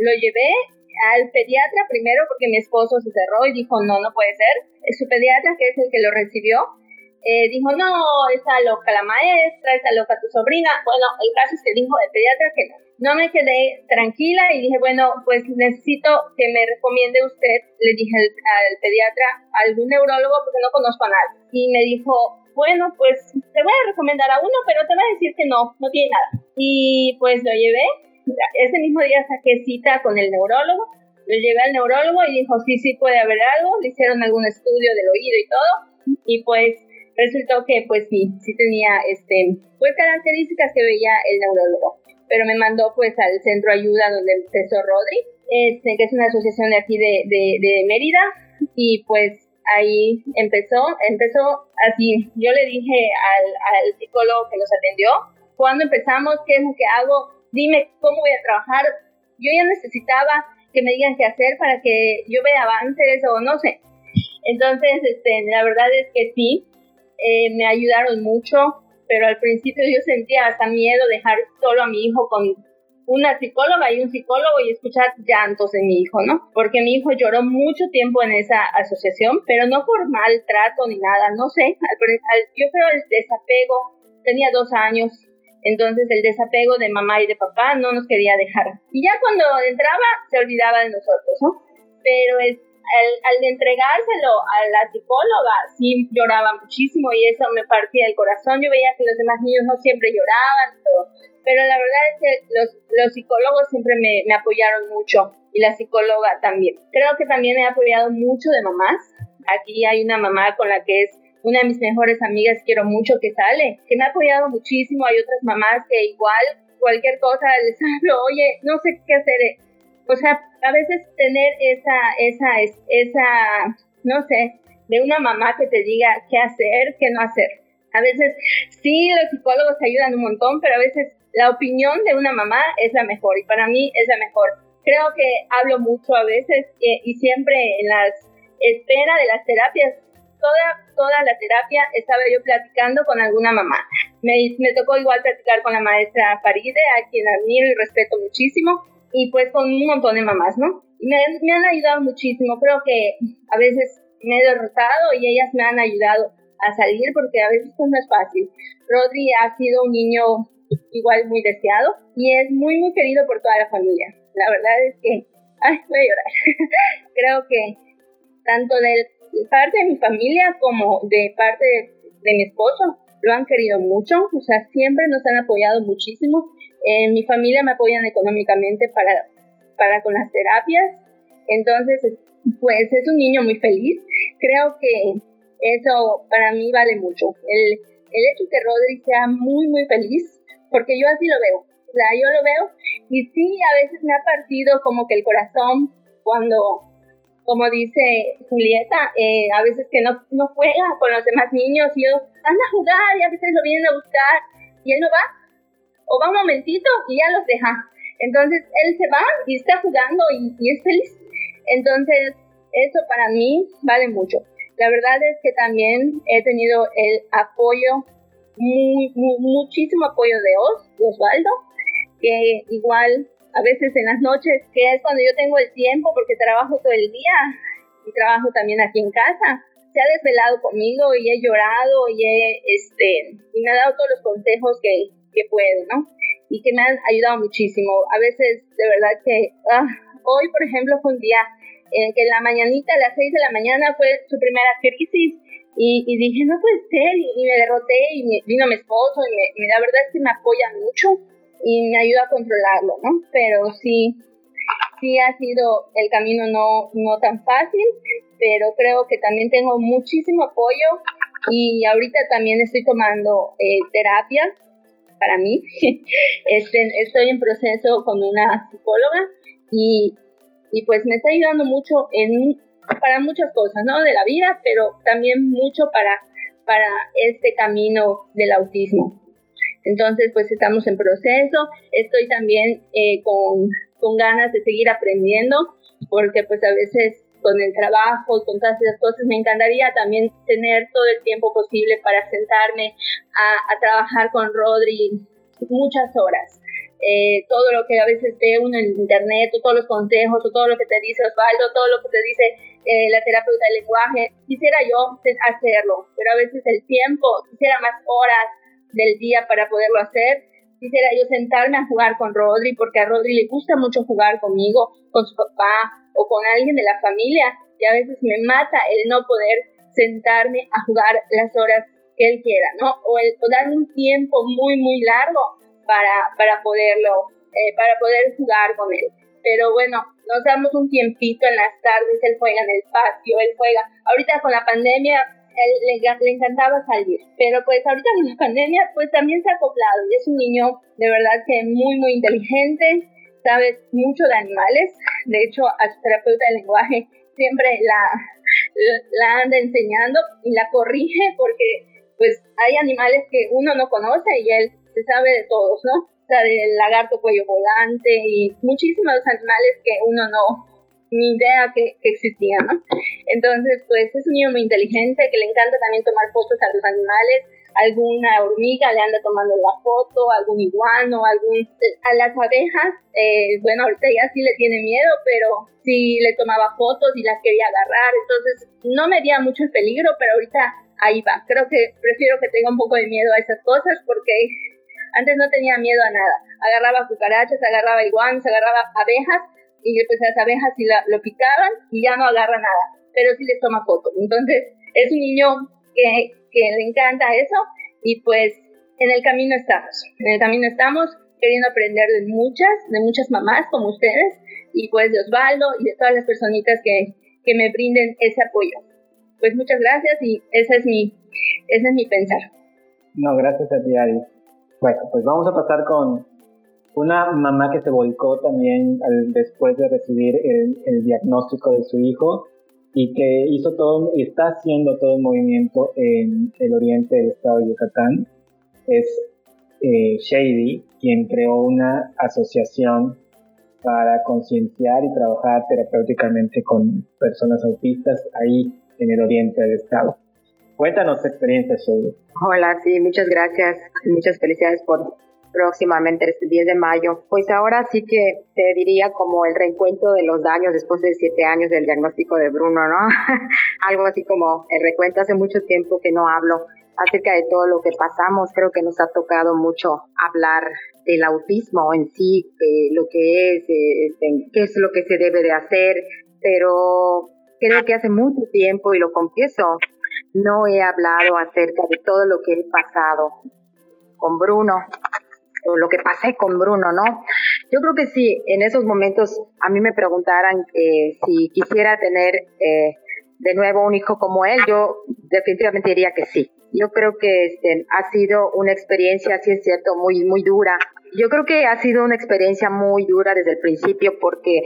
Lo llevé al pediatra primero porque mi esposo se cerró y dijo, no, no puede ser. Su pediatra, que es el que lo recibió, eh, dijo, no, está loca la maestra, está loca tu sobrina. Bueno, el caso es que dijo el pediatra que no. No me quedé tranquila y dije, bueno, pues necesito que me recomiende usted, le dije al, al pediatra, algún neurólogo porque no conozco a nadie. Y me dijo, bueno, pues te voy a recomendar a uno, pero te voy a decir que no, no tiene nada. Y pues lo llevé ese mismo día saqué cita con el neurólogo, lo llevé al neurólogo y dijo, sí, sí puede haber algo, le hicieron algún estudio del oído y todo, y pues resultó que pues sí, sí tenía este, pues características que veía el neurólogo, pero me mandó pues al centro ayuda donde empezó Rodri, este, que es una asociación de aquí de, de, Mérida, y pues ahí empezó, empezó así, yo le dije al, al psicólogo que nos atendió, cuando empezamos, qué es lo que hago, dime cómo voy a trabajar. Yo ya necesitaba que me digan qué hacer para que yo vea avances o no sé. Entonces, este, la verdad es que sí, eh, me ayudaron mucho, pero al principio yo sentía hasta miedo dejar solo a mi hijo con una psicóloga y un psicólogo y escuchar llantos de mi hijo, ¿no? Porque mi hijo lloró mucho tiempo en esa asociación, pero no por maltrato ni nada, no sé, yo creo el desapego, tenía dos años, entonces el desapego de mamá y de papá no nos quería dejar. Y ya cuando entraba se olvidaba de nosotros, ¿no? Pero al, al, entregárselo a la psicóloga sí lloraba muchísimo y eso me partía el corazón. Yo veía que los demás niños no siempre lloraban, pero la verdad es que los, los psicólogos siempre me, me apoyaron mucho y la psicóloga también. Creo que también he apoyado mucho de mamás. Aquí hay una mamá con la que es una de mis mejores amigas, quiero mucho que sale, que me ha apoyado muchísimo. Hay otras mamás que igual cualquier cosa les hablo, oye, no sé qué hacer. O sea, a veces tener esa, esa, esa, no sé, de una mamá que te diga qué hacer, qué no hacer. A veces sí, los psicólogos ayudan un montón, pero a veces la opinión de una mamá es la mejor y para mí es la mejor. Creo que hablo mucho a veces eh, y siempre en las espera de las terapias toda, toda la terapia estaba yo platicando con alguna mamá. Me, me tocó igual platicar con la maestra Faride, a quien admiro y respeto muchísimo, y pues con un montón de mamás, ¿no? Y me, han ayudado muchísimo. Creo que a veces me he derrotado y ellas me han ayudado a salir porque a veces no es fácil. Rodri ha sido un niño igual muy deseado y es muy muy querido por toda la familia. La verdad es que, ay, voy a llorar. Creo que tanto del parte de mi familia como de parte de, mi esposo lo han querido mucho, o sea, siempre nos han apoyado muchísimo. En mi familia me apoyan económicamente para, para con las terapias, entonces, pues es un niño muy feliz. Creo que eso para mí vale mucho. El, el hecho que Rodri sea muy, muy feliz, porque yo así lo veo. O sea, yo lo veo y sí, a veces me ha partido como que el corazón cuando como dice Julieta, eh, a veces que no, no juega con los demás niños y yo, anda a jugar y a veces lo vienen a buscar y él no va, o va un momentito y ya los deja. Entonces él se va y está jugando y, es feliz. Entonces eso para mí vale mucho. La verdad es que también he tenido el apoyo, muchísimo apoyo de Os, de Osvaldo, que igual a veces en las noches, que es cuando yo tengo el tiempo porque trabajo todo el día y trabajo también aquí en casa. Se ha desvelado conmigo y he llorado y, he, este, y me ha dado todos los consejos que, que puede, ¿no? Y que me han ayudado muchísimo. A veces, de verdad que ah, hoy, por ejemplo, fue un día en que la mañanita, a las 6 de la mañana, fue su primera crisis y, y, dije, no puede ser, y, me derroté, y vino mi esposo, y, y, la verdad es que me apoya mucho, y me ayuda a controlarlo, ¿no? Pero sí, sí ha sido el camino no, no tan fácil, pero creo que también tengo muchísimo apoyo y ahorita también estoy tomando eh, terapia para mí. Este, estoy en proceso con una psicóloga y, y pues me está ayudando mucho en para muchas cosas, ¿no? De la vida, pero también mucho para, para este camino del autismo. Entonces, pues estamos en proceso. Estoy también eh, con, con ganas de seguir aprendiendo, porque pues a veces con el trabajo, con todas esas cosas, me encantaría también tener todo el tiempo posible para sentarme a, a trabajar con Rodri muchas horas. Eh, todo lo que a veces ve uno en internet, o todos los consejos, o todo lo que te dice Osvaldo, todo lo que te dice eh, la terapeuta del lenguaje, quisiera yo hacerlo, pero a veces el tiempo, quisiera más horas del día para poderlo hacer, quisiera yo sentarme a jugar con Rodri, porque a Rodri le gusta mucho jugar conmigo, con su papá o con alguien de la familia, y a veces me mata el no poder sentarme a jugar las horas que él quiera, ¿no? O el un tiempo muy, muy largo para, para poderlo, eh, para poder jugar con él. Pero bueno, nos damos un tiempito en las tardes, él juega en el patio, él juega. Ahorita con la pandemia, él le, le, encantaba salir, pero pues ahorita con la pandemia, pues también se ha acoplado y es un niño de verdad que muy, muy inteligente, sabe mucho de animales. De hecho, a su terapeuta de lenguaje siempre la, la anda enseñando y la corrige porque pues hay animales que uno no conoce y él se sabe de todos, ¿no? O sea, del lagarto cuello volante y muchísimos animales que uno no, ni idea que, existían, ¿no? Entonces, pues es un niño muy inteligente que le encanta también tomar fotos a los animales, alguna hormiga le anda tomando la foto, algún iguano, algún... A las abejas, eh, bueno, ahorita ya sí le tiene miedo, pero sí le tomaba fotos y las quería agarrar, entonces no me dio mucho el peligro, pero ahorita ahí va. Creo que prefiero que tenga un poco de miedo a esas cosas porque antes no tenía miedo a nada. Agarraba cucarachas, agarraba iguanas, agarraba abejas y pues las abejas sí lo picaban y ya no agarra nada, pero sí les toma fotos. Entonces es un niño que, que le encanta eso y pues en el camino estamos. En el camino estamos queriendo aprender de muchas, de muchas mamás como ustedes y pues de Osvaldo y de todas las personitas que, que me brinden ese apoyo. Pues muchas gracias y ese es mi, ese es mi pensar. No, gracias a ti, Ari. Bueno, pues vamos a pasar con una mamá que se volcó también después de recibir el, diagnóstico de su hijo y que hizo todo y está haciendo todo el movimiento en el oriente del estado de Yucatán. Es eh, Shady, quien creó una asociación para concienciar y trabajar terapéuticamente con personas autistas ahí en el oriente del estado. Cuéntanos tu experiencia, Shady. Hola, sí, muchas gracias. Muchas felicidades por próximamente este 10 de mayo. Pues ahora sí que te diría como el reencuentro de los daños después de siete años del diagnóstico de Bruno, ¿no? Algo así como el recuento hace mucho tiempo que no hablo acerca de todo lo que pasamos. Creo que nos ha tocado mucho hablar del autismo en sí, de lo que es, este, qué es lo que se debe de hacer, pero creo que hace mucho tiempo, y lo confieso, no he hablado acerca de todo lo que he pasado con Bruno, lo que pasé con Bruno, ¿no? Yo creo que si en esos momentos a mí me preguntaran eh, si quisiera tener eh, de nuevo un hijo como él, yo definitivamente diría que sí. Yo creo que este, ha sido una experiencia, sí es cierto, muy, muy dura. Yo creo que ha sido una experiencia muy dura desde el principio porque,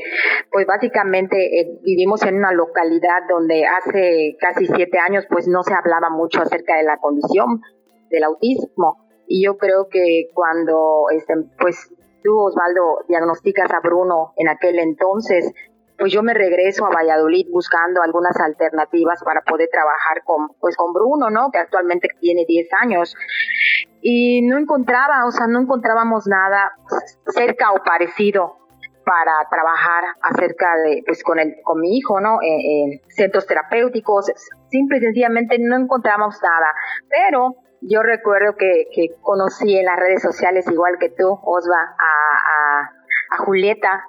pues básicamente eh, vivimos en una localidad donde hace casi siete años, pues no se hablaba mucho acerca de la condición del autismo. Y yo creo que cuando, este, pues tú, Osvaldo, diagnosticas a Bruno en aquel entonces, pues yo me regreso a Valladolid buscando algunas alternativas para poder trabajar con, pues con Bruno, ¿no? Que actualmente tiene 10 años. Y no encontraba, o sea, no encontrábamos nada cerca o parecido para trabajar acerca de, pues con, el, con mi hijo, ¿no? En, centros terapéuticos, simple y sencillamente no encontramos nada. Pero yo recuerdo que, que conocí en las redes sociales, igual que tú, Osva, a, a, a Julieta,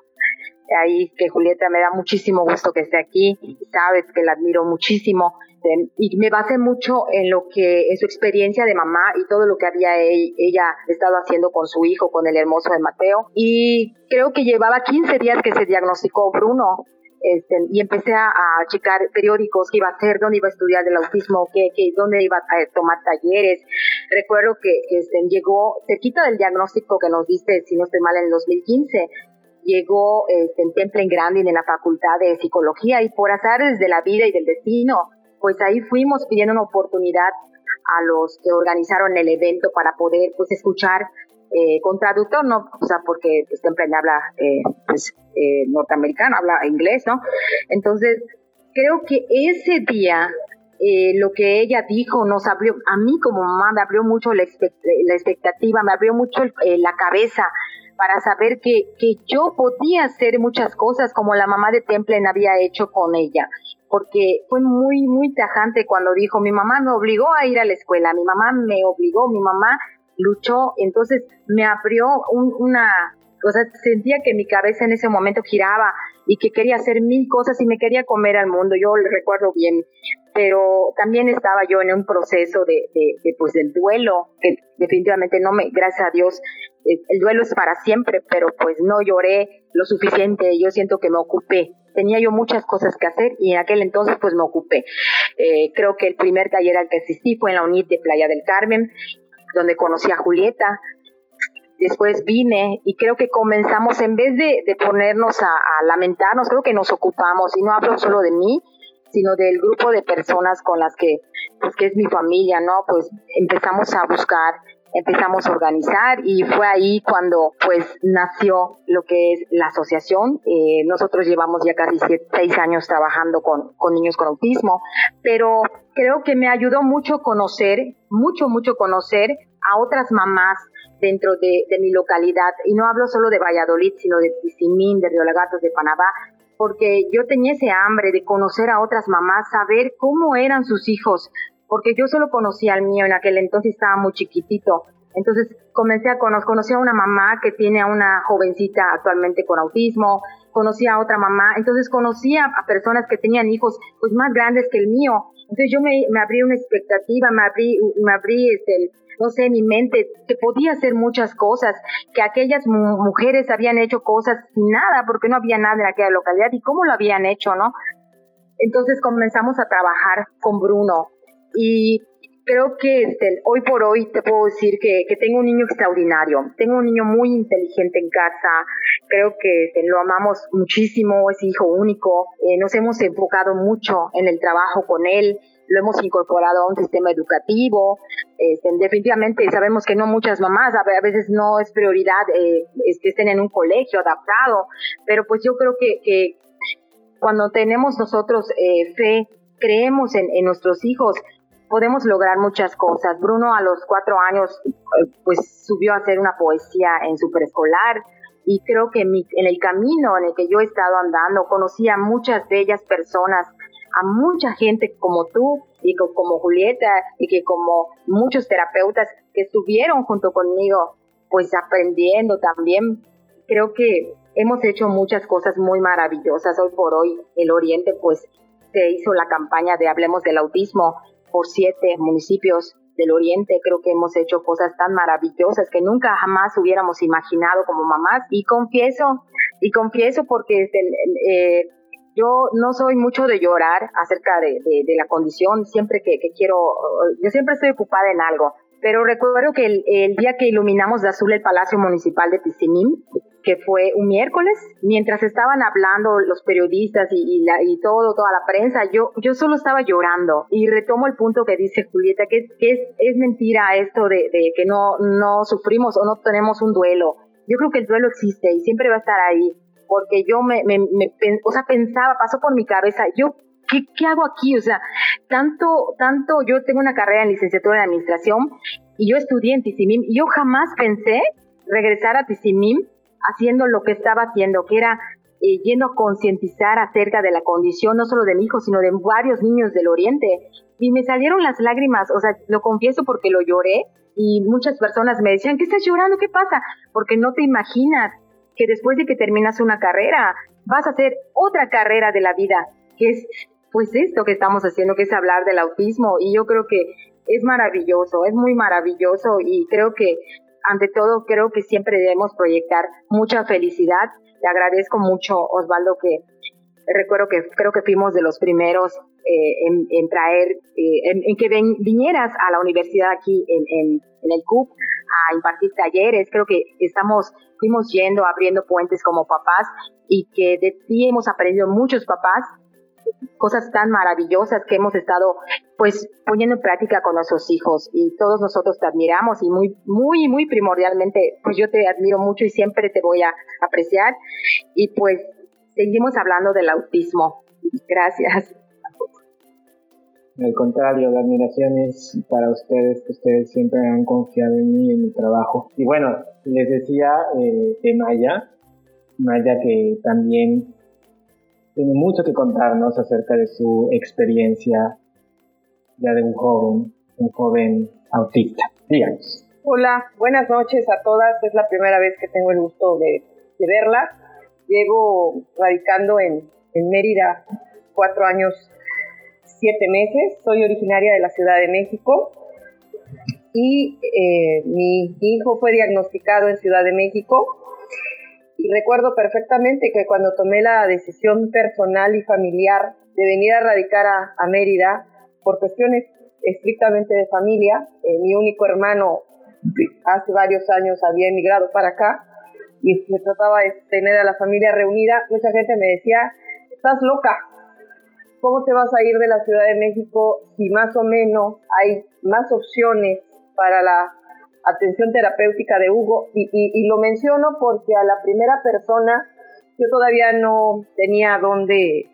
ahí que Julieta me da muchísimo gusto que esté aquí, sabes que la admiro muchísimo. Y me basé mucho en lo que es su experiencia de mamá y todo lo que había ella estado haciendo con su hijo, con el hermoso de Mateo. Y creo que llevaba 15 días que se diagnosticó Bruno este, y empecé a, checar periódicos, qué iba a hacer, dónde iba a estudiar el autismo, qué, qué, dónde iba a tomar talleres. Recuerdo que este, llegó cerquita del diagnóstico que nos diste, si no estoy mal, en el 2015, llegó este, en Temple Grande en la Facultad de Psicología y por azares de la vida y del destino, pues ahí fuimos pidiendo una oportunidad a los que organizaron el evento para poder pues escuchar eh, con traductor, no, o sea, porque Temple habla eh, pues, eh, norteamericano, habla inglés, ¿no? Entonces, creo que ese día eh, lo que ella dijo nos abrió, a mí como mamá me abrió mucho la, expectativa, me abrió mucho la cabeza para saber que, que yo podía hacer muchas cosas como la mamá de Templen había hecho con ella, porque fue muy, muy tajante cuando dijo, mi mamá me obligó a ir a la escuela, mi mamá me obligó, mi mamá luchó, entonces me abrió una, o sea, sentía que mi cabeza en ese momento giraba y que quería hacer mil cosas y me quería comer al mundo, yo le recuerdo bien, pero también estaba yo en un proceso de, de, pues del duelo, que definitivamente no me, gracias a Dios, eh, el duelo es para siempre, pero pues no lloré lo suficiente, yo siento que me ocupé, tenía yo muchas cosas que hacer y en aquel entonces pues me ocupé. Eh, creo que el primer taller al que asistí fue en la UNIT de Playa del Carmen, donde conocí a Julieta, después vine y creo que comenzamos, en vez de, ponernos a, lamentarnos, creo que nos ocupamos, y no hablo solo de mí, sino del grupo de personas con las que, pues que es mi familia, ¿no? Pues empezamos a buscar, empezamos a organizar y fue ahí cuando pues nació lo que es la asociación. Eh, nosotros llevamos ya casi seis años trabajando con, con niños con autismo, pero creo que me ayudó mucho conocer, mucho, mucho conocer a otras mamás dentro de, mi localidad. Y no hablo solo de Valladolid, sino de Tizimín, de Río Lagartos, de Panamá, porque yo tenía ese hambre de conocer a otras mamás, saber cómo eran sus hijos, porque yo solo conocía al mío, en aquel entonces estaba muy chiquitito. Entonces comencé a conocer, conocí a una mamá que tiene a una jovencita actualmente con autismo, conocí a otra mamá, entonces conocía a personas que tenían hijos pues más grandes que el mío. Entonces yo me, me abrí una expectativa, me abrí, me abrí este, no sé, mi mente, que podía hacer muchas cosas, que aquellas mujeres habían hecho cosas sin nada, porque no había nada en aquella localidad y cómo lo habían hecho, ¿no? Entonces comenzamos a trabajar con Bruno y creo que este, hoy por hoy te puedo decir que, que, tengo un niño extraordinario, tengo un niño muy inteligente en casa, creo que este, lo amamos muchísimo, es hijo único, eh, nos hemos enfocado mucho en el trabajo con él, lo hemos incorporado a un sistema educativo. Este, definitivamente sabemos que no muchas mamás, a veces no es prioridad eh, que estén en un colegio adaptado, pero pues yo creo que, cuando tenemos nosotros eh, fe, creemos en, nuestros hijos, podemos lograr muchas cosas. Bruno a los cuatro años eh, pues subió a hacer una poesía en su preescolar y creo que en el camino en el que yo he estado andando conocí a muchas bellas personas a mucha gente como tú y como Julieta y que como muchos terapeutas que estuvieron junto conmigo, pues aprendiendo también. Creo que hemos hecho muchas cosas muy maravillosas. Hoy por hoy el Oriente pues se hizo la campaña de Hablemos del Autismo por siete municipios del Oriente. Creo que hemos hecho cosas tan maravillosas que nunca jamás hubiéramos imaginado como mamás. Y confieso, y confieso porque eh, yo no soy mucho de llorar acerca de, la condición, siempre que, quiero, yo siempre estoy ocupada en algo, pero recuerdo que el, día que iluminamos de azul el Palacio Municipal de Tizimín, que fue un miércoles, mientras estaban hablando los periodistas y, y, todo, toda la prensa, yo, yo solo estaba llorando y retomo el punto que dice Julieta, que, es, es mentira esto de, de que no, no sufrimos o no tenemos un duelo. Yo creo que el duelo existe y siempre va a estar ahí porque yo me, me, o sea, pensaba, pasó por mi cabeza, yo, ¿qué, ¿qué, hago aquí? O sea, tanto, tanto, yo tengo una carrera en licenciatura en administración y yo estudié en Tizimim y yo jamás pensé regresar a Tizimim haciendo lo que estaba haciendo, que era eh, yendo a concientizar acerca de la condición no solo de mi hijo, sino de varios niños del Oriente. Y me salieron las lágrimas, o sea, lo confieso porque lo lloré y muchas personas me decían, ¿qué estás llorando? ¿Qué pasa? Porque no te imaginas que después de que terminas una carrera, vas a hacer otra carrera de la vida, que es pues esto que estamos haciendo, que es hablar del autismo. Y yo creo que es maravilloso, es muy maravilloso y creo que ante todo creo que siempre debemos proyectar mucha felicidad. Te agradezco mucho, Osvaldo, que recuerdo que creo que fuimos de los primeros eh, en, traer, eh, en, que vinieras a la universidad aquí en, en, el CUP a impartir talleres. Creo que estamos, fuimos yendo, abriendo puentes como papás y que de ti hemos aprendido muchos papás cosas tan maravillosas que hemos estado pues poniendo en práctica con nuestros hijos y todos nosotros te admiramos y muy muy muy primordialmente pues yo te admiro mucho y siempre te voy a apreciar y pues seguimos hablando del autismo. Gracias. Al contrario, la admiración es para ustedes, que ustedes siempre han confiado en mí y en mi trabajo. Y bueno, les decía eh, de Maya, Maya que también tiene mucho que contarnos acerca de su experiencia ya de un joven, un joven autista. Díganos. Hola, buenas noches a todas. Es la primera vez que tengo el gusto de, de verlas. Llevo radicando en, en Mérida cuatro años siete meses. Soy originaria de la Ciudad de México y eh, mi hijo fue diagnosticado en Ciudad de México. Y recuerdo perfectamente que cuando tomé la decisión personal y familiar de venir a radicar a, Mérida por cuestiones estrictamente de familia, eh, mi único hermano hace varios años había emigrado para acá y se trataba de tener a la familia reunida, mucha gente me decía, estás loca, ¿Cómo te vas a ir de la Ciudad de México si más o menos hay más opciones para la atención terapéutica de Hugo? Y, lo menciono porque a la primera persona yo todavía no tenía dónde,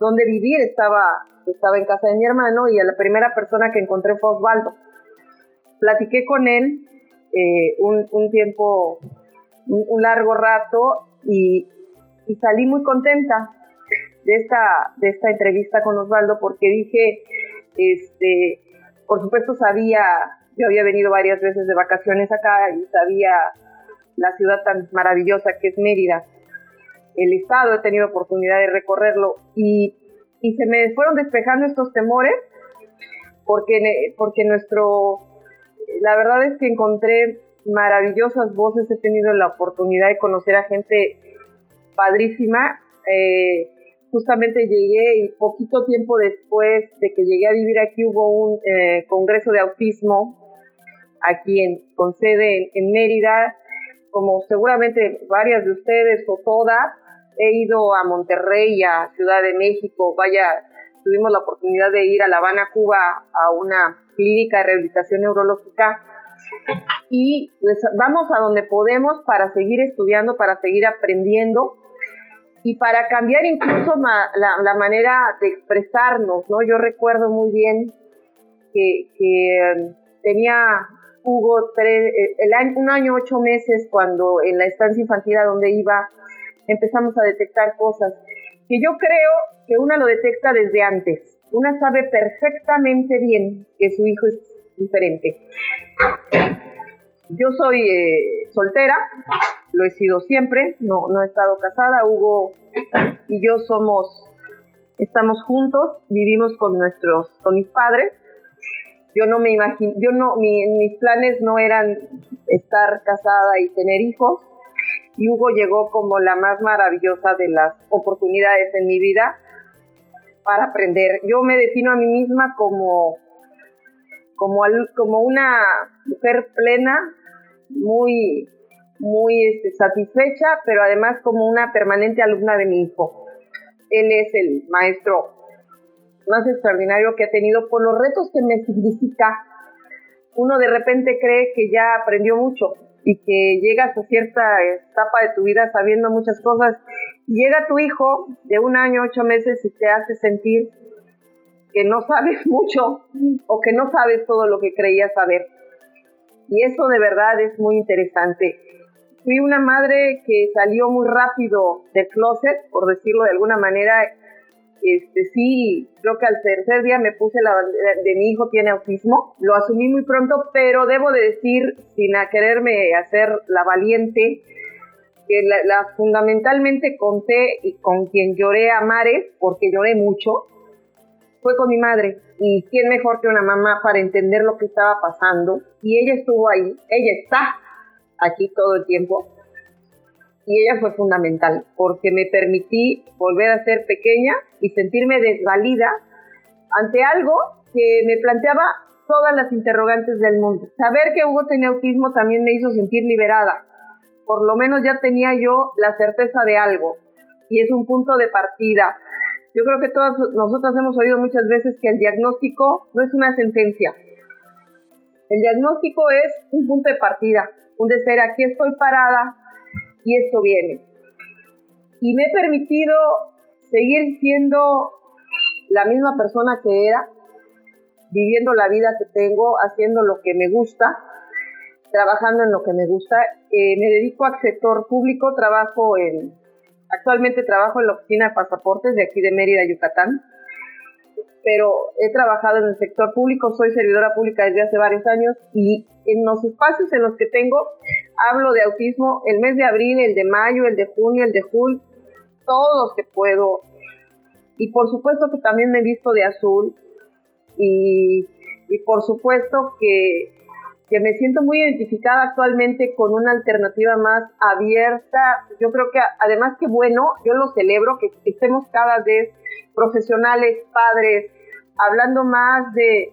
dónde vivir, estaba, estaba en casa de mi hermano y a la primera persona que encontré fue Osvaldo. Platiqué con él eh, un, tiempo, un, largo rato y, y salí muy contenta de esta, de esta entrevista con Osvaldo porque dije, este, por supuesto sabía, yo había venido varias veces de vacaciones acá y sabía la ciudad tan maravillosa que es Mérida. El estado he tenido oportunidad de recorrerlo y, y se me fueron despejando estos temores porque, porque nuestro, la verdad es que encontré maravillosas voces, he tenido la oportunidad de conocer a gente padrísima. Eh, justamente llegué y poquito tiempo después de que llegué a vivir aquí hubo un eh, congreso de autismo aquí en, con sede en, Mérida, como seguramente varias de ustedes o todas, he ido a Monterrey, a Ciudad de México, vaya, tuvimos la oportunidad de ir a La Habana, Cuba, a una clínica de rehabilitación neurológica y pues, vamos a donde podemos para seguir estudiando, para seguir aprendiendo y para cambiar incluso la, manera de expresarnos, ¿no? Yo recuerdo muy bien que, em, tenía Hugo tres, eh, el año, un año, ocho meses, cuando en la estancia infantil donde iba empezamos a detectar cosas que yo creo que una lo detecta desde antes. Una sabe perfectamente bien que su hijo es diferente. Yo soy eh, soltera, lo he sido siempre, no, no he estado casada, Hugo y yo somos, estamos juntos, vivimos con nuestros, con mis padres. Yo no me imagino, yo no, mis planes no eran estar casada y tener hijos. Y Hugo llegó como la más maravillosa de las oportunidades en mi vida para aprender. Yo me defino a mí misma como una mujer plena, muy muy este, satisfecha, pero además como una permanente alumna de mi hijo. Él es el maestro más extraordinario que ha tenido por los retos que me significa. Uno de repente cree que ya aprendió mucho y que llegas a cierta etapa de tu vida sabiendo muchas cosas. Llega tu hijo de un año, ocho meses y te hace sentir que no sabes mucho o que no sabes todo lo que creías saber. Y eso de verdad es muy interesante fui una madre que salió muy rápido del closet, por decirlo de alguna manera. Este, sí, creo que al tercer día me puse la de mi hijo tiene autismo. Lo asumí muy pronto, pero debo de decir, sin a quererme hacer la valiente, que la, fundamentalmente conté y con quien lloré a mares, porque lloré mucho, fue con mi madre. Y quién mejor que una mamá para entender lo que estaba pasando. Y ella estuvo ahí, ella está aquí todo el tiempo. Y ella fue fundamental porque me permití volver a ser pequeña y sentirme desvalida ante algo que me planteaba todas las interrogantes del mundo. Saber que Hugo tenía autismo también me hizo sentir liberada. Por lo menos ya tenía yo la certeza de algo y es un punto de partida. Yo creo que todas nosotras hemos oído muchas veces que el diagnóstico no es una sentencia. El diagnóstico es un punto de partida, un decir aquí estoy parada y esto viene. Y me he permitido seguir siendo la misma persona que era, viviendo la vida que tengo, haciendo lo que me gusta, trabajando en lo que me gusta. Eh, me dedico al sector público, trabajo en, actualmente trabajo en la oficina de pasaportes de aquí de Mérida, Yucatán, pero he trabajado en el sector público, soy servidora pública desde hace varios años y en los espacios en los que tengo hablo de autismo el mes de abril, el de mayo, el de junio, el de julio, todos los que puedo. Y por supuesto que también me he visto de azul y, por supuesto que, que me siento muy identificada actualmente con una alternativa más abierta. Yo creo que además que bueno, yo lo celebro, que estemos cada vez profesionales, padres, hablando más de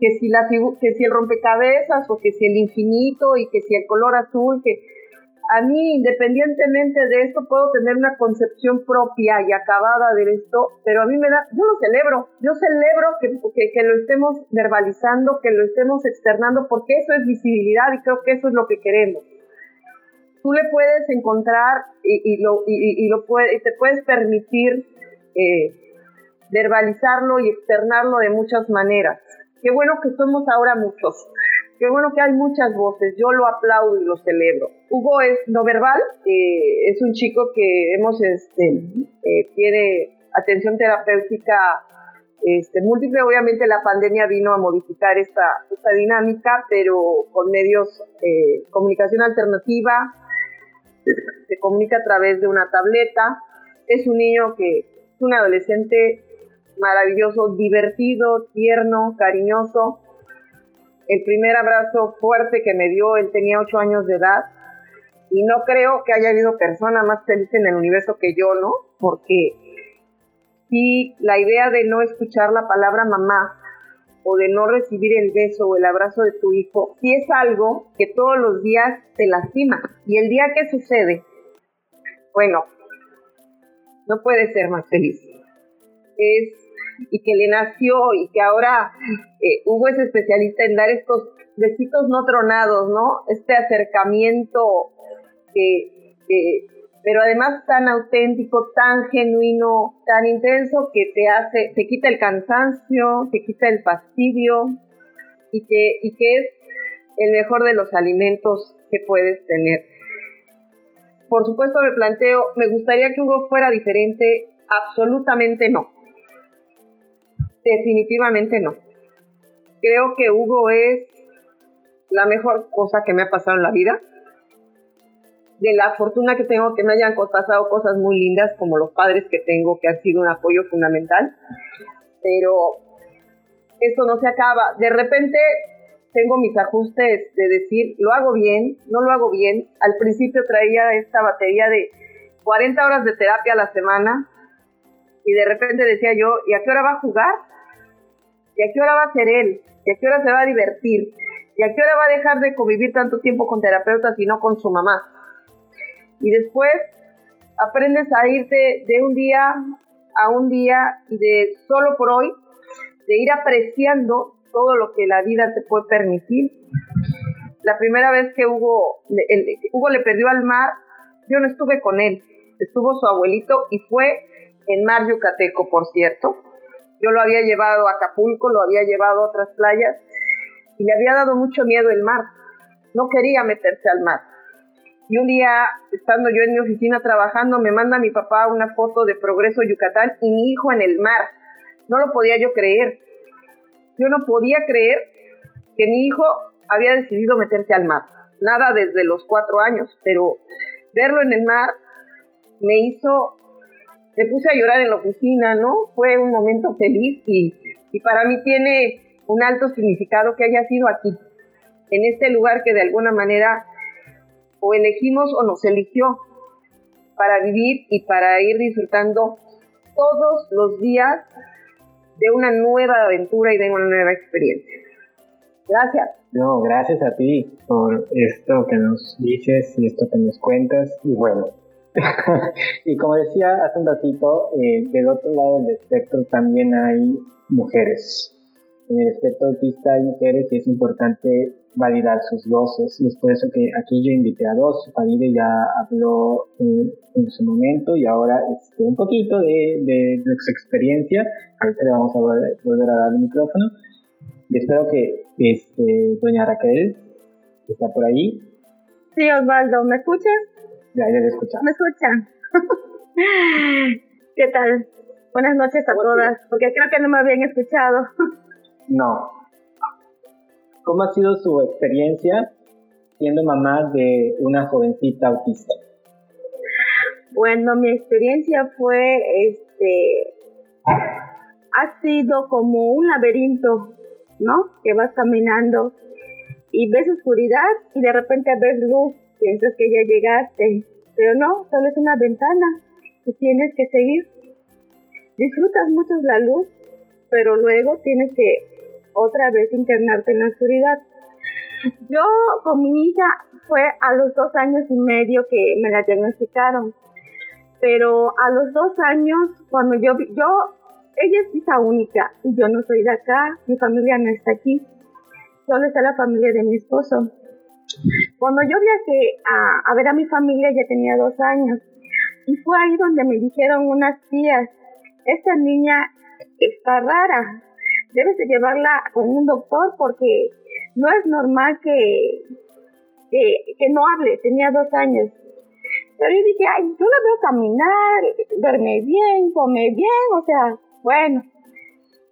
que si, la, que si el rompecabezas o que si el infinito y que si el color azul, que a mí, independientemente de esto, puedo tener una concepción propia y acabada de esto, pero a mí me da, yo lo celebro, yo celebro que, que, lo estemos verbalizando, que lo estemos externando, porque eso es visibilidad y creo que eso es lo que queremos. Tú le puedes encontrar y, lo, y, lo puede, y te puedes permitir eh, verbalizarlo y externarlo de muchas maneras. Qué bueno que somos ahora muchos Qué bueno que hay muchas voces, yo lo aplaudo y lo celebro. Hugo es no verbal, eh, es un chico que hemos, este, eh, tiene atención terapéutica este, múltiple. Obviamente la pandemia vino a modificar esta, esta dinámica, pero con medios eh, comunicación alternativa, se comunica a través de una tableta. Es un niño que es un adolescente maravilloso, divertido, tierno, cariñoso el primer abrazo fuerte que me dio, él tenía ocho años de edad. Y no creo que haya habido persona más feliz en el universo que yo, ¿no? Porque si la idea de no escuchar la palabra mamá o de no recibir el beso o el abrazo de tu hijo, sí es algo que todos los días te lastima. Y el día que sucede, bueno, no puede ser más feliz. Es y que le nació y que ahora eh, Hugo es especialista en dar estos besitos no tronados, ¿no? Este acercamiento que, pero además tan auténtico, tan genuino, tan intenso que te hace, te quita el cansancio, te quita el fastidio y que, y que es el mejor de los alimentos que puedes tener. Por supuesto me planteo, me gustaría que Hugo fuera diferente, absolutamente no Definitivamente no. Creo que Hugo es la mejor cosa que me ha pasado en la vida. De la fortuna que tengo que me hayan pasado cosas muy lindas como los padres que tengo que han sido un apoyo fundamental. Pero eso no se acaba. De repente tengo mis ajustes de decir, lo hago bien, no lo hago bien. Al principio traía esta batería de 40 horas de terapia a la semana y de repente decía yo, ¿y a qué hora va a jugar? ¿Y a qué hora va a ser él? ¿Y a qué hora se va a divertir? ¿Y a qué hora va a dejar de convivir tanto tiempo con terapeutas y no con su mamá? Y después aprendes a irte de un día a un día y de solo por hoy, de ir apreciando todo lo que la vida te puede permitir. La primera vez que Hugo, Hugo le perdió al mar, yo no estuve con él, estuvo su abuelito y fue en Mar Yucateco, por cierto. Yo lo había llevado a Acapulco, lo había llevado a otras playas y le había dado mucho miedo el mar. No quería meterse al mar. Y un día, estando yo en mi oficina trabajando, me manda mi papá una foto de Progreso Yucatán y mi hijo en el mar. No lo podía yo creer. Yo no podía creer que mi hijo había decidido meterse al mar. Nada desde los cuatro años, pero verlo en el mar me hizo me puse a llorar en la oficina, ¿no? Fue un momento feliz y, y para mí tiene un alto significado que haya sido aquí, en este lugar que de alguna manera o elegimos o nos eligió para vivir y para ir disfrutando todos los días de una nueva aventura y de una nueva experiencia. Gracias. No, gracias a ti por esto que nos dices y esto que nos cuentas. Y bueno, y como decía hace un ratito, eh, del otro lado del espectro también hay mujeres. En el espectro autista hay mujeres y es importante validar sus voces. Y es por eso que aquí yo invité a dos. Faride ya habló en, su momento y ahora este, un poquito de, de, su experiencia. Ahorita le vamos a volver, a dar el micrófono. Y espero que este, doña Raquel, que está por ahí. Sí, Osvaldo, ¿me escuchas? Ya, ya le escuchamos. ¿Me escuchan? ¿Qué tal? Buenas noches a todas, porque creo que no me habían escuchado. No. ¿Cómo ha sido su experiencia siendo mamá de una jovencita autista? Bueno, mi experiencia fue, este, ha sido como un laberinto, ¿no? Que vas caminando y ves oscuridad y de repente ves luz, piensas que ya llegaste, pero no, solo es una ventana y tienes que seguir. Disfrutas mucho la luz, pero luego tienes que otra vez internarte en la oscuridad. Yo con mi hija fue a los dos años y medio que me la diagnosticaron, pero a los dos años, cuando yo, yo, ella es hija única y yo no soy de acá, mi familia no está aquí, solo está la familia de mi esposo. Cuando yo viajé a, ver a mi familia ya tenía dos años y fue ahí donde me dijeron unas tías, esta niña está rara, debes de llevarla con un doctor porque no es normal que, que, no hable, tenía dos años. Pero yo dije, ay, yo la veo caminar, duerme bien, come bien, o sea, bueno.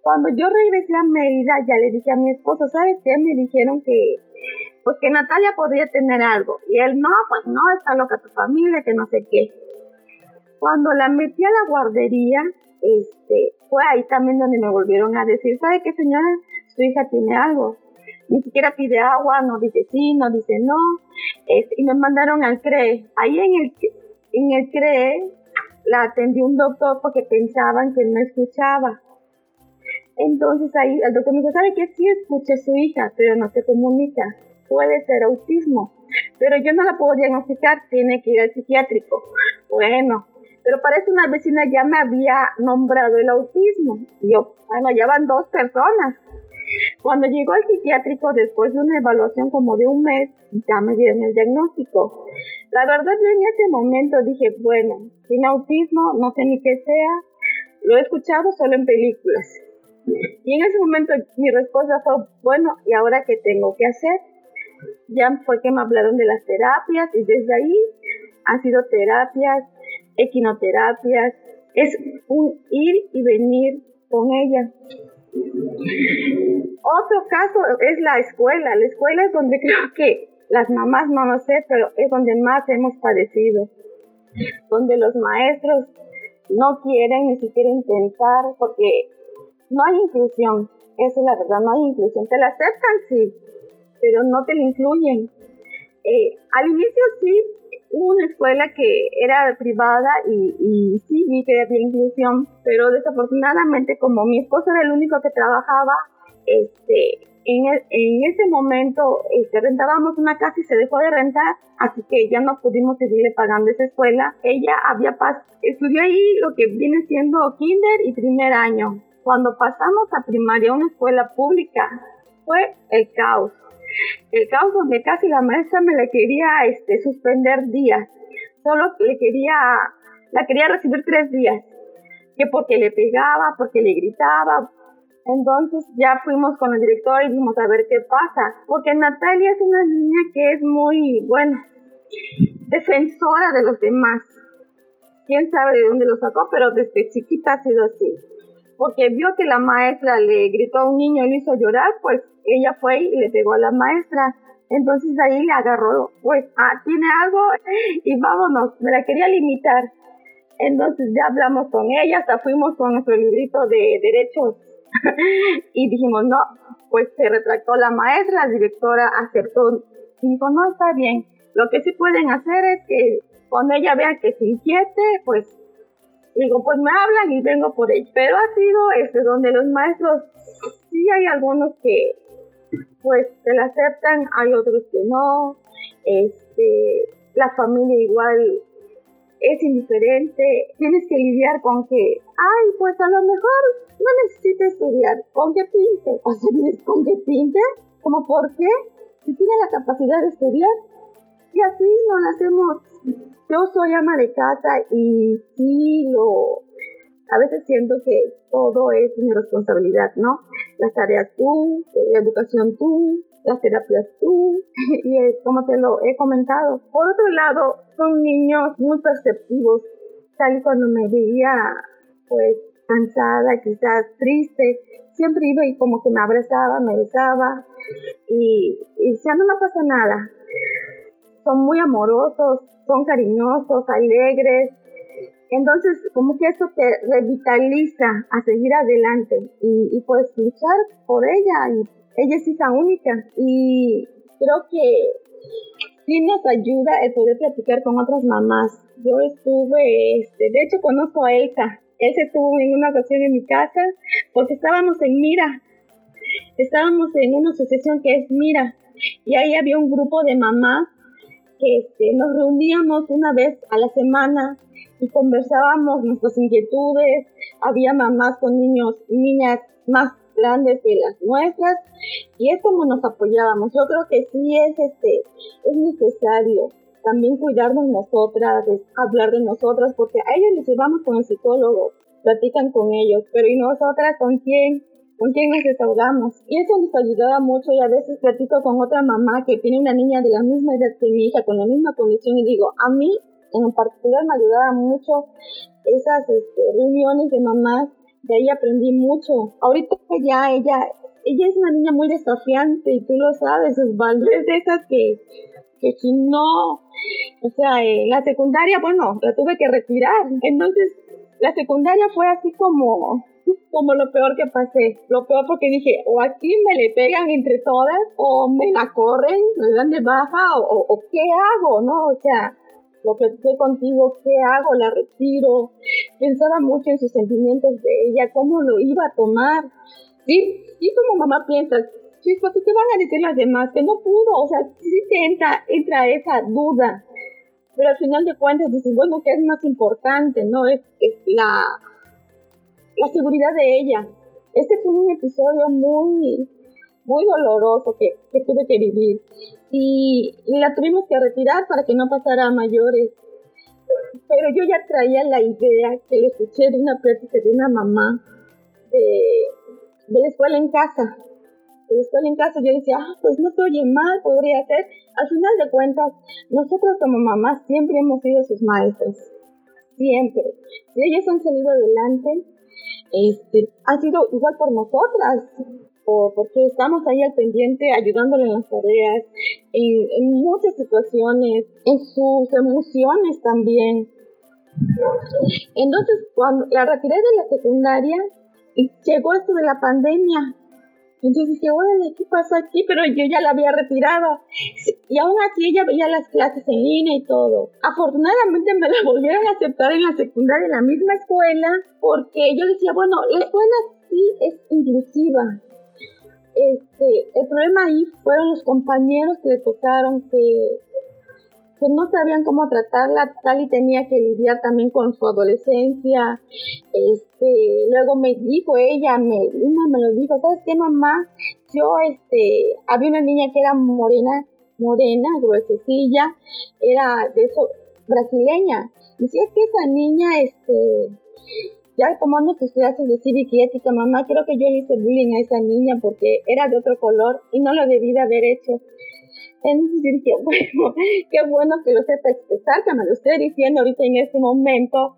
Cuando yo regresé a Mérida, ya le dije a mi esposo, ¿sabes qué? Me dijeron que, pues que Natalia podría tener algo. Y él, no, pues no, está loca tu familia, que no sé qué. Cuando la metí a la guardería, este, fue ahí también donde me volvieron a decir, ¿sabe qué señora? Su hija tiene algo. Ni siquiera pide agua, no dice sí, no dice no. Este, y me mandaron al CRE. Ahí en el, en el CRE la atendió un doctor porque pensaban que no escuchaba. Entonces ahí el doctor me dijo, ¿sabe qué? Sí escucha su hija, pero no se comunica. Puede ser autismo. Pero yo no la puedo diagnosticar, tiene que ir al psiquiátrico. Bueno, pero parece una vecina ya me había nombrado el autismo. Y yo, bueno, ya van dos personas. Cuando llegó al psiquiátrico después de una evaluación como de un mes, ya me dieron el diagnóstico. La verdad yo en ese momento dije, bueno, sin autismo, no sé ni qué sea, lo he escuchado solo en películas. Y en ese momento mi respuesta fue, bueno, ¿y ahora qué tengo que hacer? Ya fue que me hablaron de las terapias y desde ahí han sido terapias, equinoterapias, es un ir y venir con ella. Otro caso es la escuela. La escuela es donde creo que las mamás no lo sé, pero es donde más hemos padecido. Donde los maestros no quieren ni siquiera intentar porque no hay inclusión. Esa es la verdad, no hay inclusión. Te la aceptan, sí, pero no te la incluyen. Eh, al inicio sí, hubo una escuela que era privada y, sí vi que había inclusión, pero desafortunadamente como mi esposo era el único que trabajaba, este, en, en ese momento este, rentábamos una casa y se dejó de rentar, así que ya no pudimos seguirle pagando esa escuela. Ella había estudió ahí lo que viene siendo kinder y primer año. Cuando pasamos a primaria, una escuela pública, fue el caos el caos donde casi la maestra me le quería este, suspender días. Solo le quería, la quería recibir tres días. Que porque le pegaba, porque le gritaba. Entonces ya fuimos con el director y dijimos a ver qué pasa. Porque Natalia es una niña que es muy, bueno, defensora de los demás. Quién sabe de dónde lo sacó, pero desde chiquita ha sido así porque vio que la maestra le gritó a un niño y le hizo llorar, pues ella fue y le pegó a la maestra. Entonces ahí le agarró, pues, ah, tiene algo y vámonos, me la quería limitar. Entonces ya hablamos con ella, hasta fuimos con nuestro librito de derechos y dijimos, no, pues se retractó la maestra, la directora aceptó y dijo, no, está bien. Lo que sí pueden hacer es que cuando ella vea que se inquiete, pues digo, pues me hablan y vengo por ello. Pero ha sido este, donde los maestros, sí hay algunos que pues te la aceptan, hay otros que no, este, la familia igual es indiferente, tienes que lidiar con que, ay, pues a lo mejor no necesita estudiar, con que pinte, o sea, con que pinte, como por qué, si tiene la capacidad de estudiar, y así nos hacemos, yo soy ama de casa y sí lo, a veces siento que todo es mi responsabilidad, ¿no? Las tareas tú, la educación tú, las terapias tú, y es como te lo he comentado. Por otro lado, son niños muy perceptivos, tal y cuando me veía, pues, cansada, quizás triste, siempre iba y como que me abrazaba, me besaba, y, y ya no me pasa nada. Son muy amorosos, son cariñosos, alegres, entonces, como que eso te revitaliza a seguir adelante y, y pues luchar por ella. Y ella es hija única y creo que sí nos ayuda el poder platicar con otras mamás. Yo estuve, este, de hecho conozco a Elsa. Elsa estuvo en una ocasión en mi casa porque estábamos en Mira. Estábamos en una asociación que es Mira y ahí había un grupo de mamás este, nos reuníamos una vez a la semana y conversábamos nuestras inquietudes. Había mamás con niños y niñas más grandes que las nuestras y es como nos apoyábamos. Yo creo que sí es este es necesario también cuidarnos nosotras, hablar de nosotras, porque a ellos les llevamos con el psicólogo, platican con ellos, pero ¿y nosotras con quién? ¿Con quién nos desahogamos? Y eso nos ayudaba mucho y a veces platico con otra mamá que tiene una niña de la misma edad que mi hija, con la misma condición y digo, a mí en particular me ayudaba mucho esas este, reuniones de mamás, de ahí aprendí mucho. Ahorita ya ella, ella es una niña muy desafiante y tú lo sabes, Osvaldo, es de esas que, que si no, o sea, en la secundaria, bueno, la tuve que retirar, entonces la secundaria fue así como como lo peor que pasé. Lo peor porque dije, o aquí me le pegan entre todas, o me la corren, me dan de baja, o, o qué hago, ¿no? O sea, lo que sé contigo, ¿qué hago? ¿La retiro? Pensaba mucho en sus sentimientos de ella, cómo lo iba a tomar. Sí, sí como mamá piensas, chispa, ¿qué van a decir las demás? Que no pudo, o sea, sí te entra, entra esa duda. Pero al final de cuentas dices, bueno, ¿qué es más importante? ¿No? Es, es la, la seguridad de ella. Este fue un episodio muy, muy doloroso que, que tuve que vivir y, la tuvimos que retirar para que no pasara a mayores. Pero yo ya traía la idea que le escuché de una plática de una mamá de, de la escuela en casa. De la escuela en casa yo decía, ah, pues no se oye mal, podría ser. Al final de cuentas, nosotros como mamás siempre hemos sido sus maestras. Siempre. Si ellos han salido adelante, este, ha sido igual por nosotras o porque estamos ahí al pendiente ayudándole en las tareas, en, muchas situaciones, en sus emociones también. Entonces, cuando la retiré de la secundaria, llegó esto de la pandemia. Entonces dije, órale, ¿qué pasa aquí? Pero yo ya la había retirado. Y aún así ella veía las clases en línea y todo. Afortunadamente me la volvieron a aceptar en la secundaria, en la misma escuela, porque yo decía, bueno, la escuela sí es inclusiva este, el problema ahí fueron los compañeros que le tocaron que, que no sabían cómo tratarla, tal y tenía que lidiar también con su adolescencia. Este, luego me dijo ella, me, una me lo dijo, ¿sabes qué mamá? Yo, este, había una niña que era morena, morena, gruesecilla, era de eso, brasileña. Y si es que esa niña, este, ya tomando tus clases de cívica y ética, mamá, creo que yo le hice bullying a esa niña porque era de otro color y no lo debí de haber hecho. Entonces yo dije, bueno, qué bueno que lo sepa expresar, que me lo esté diciendo ahorita en este momento,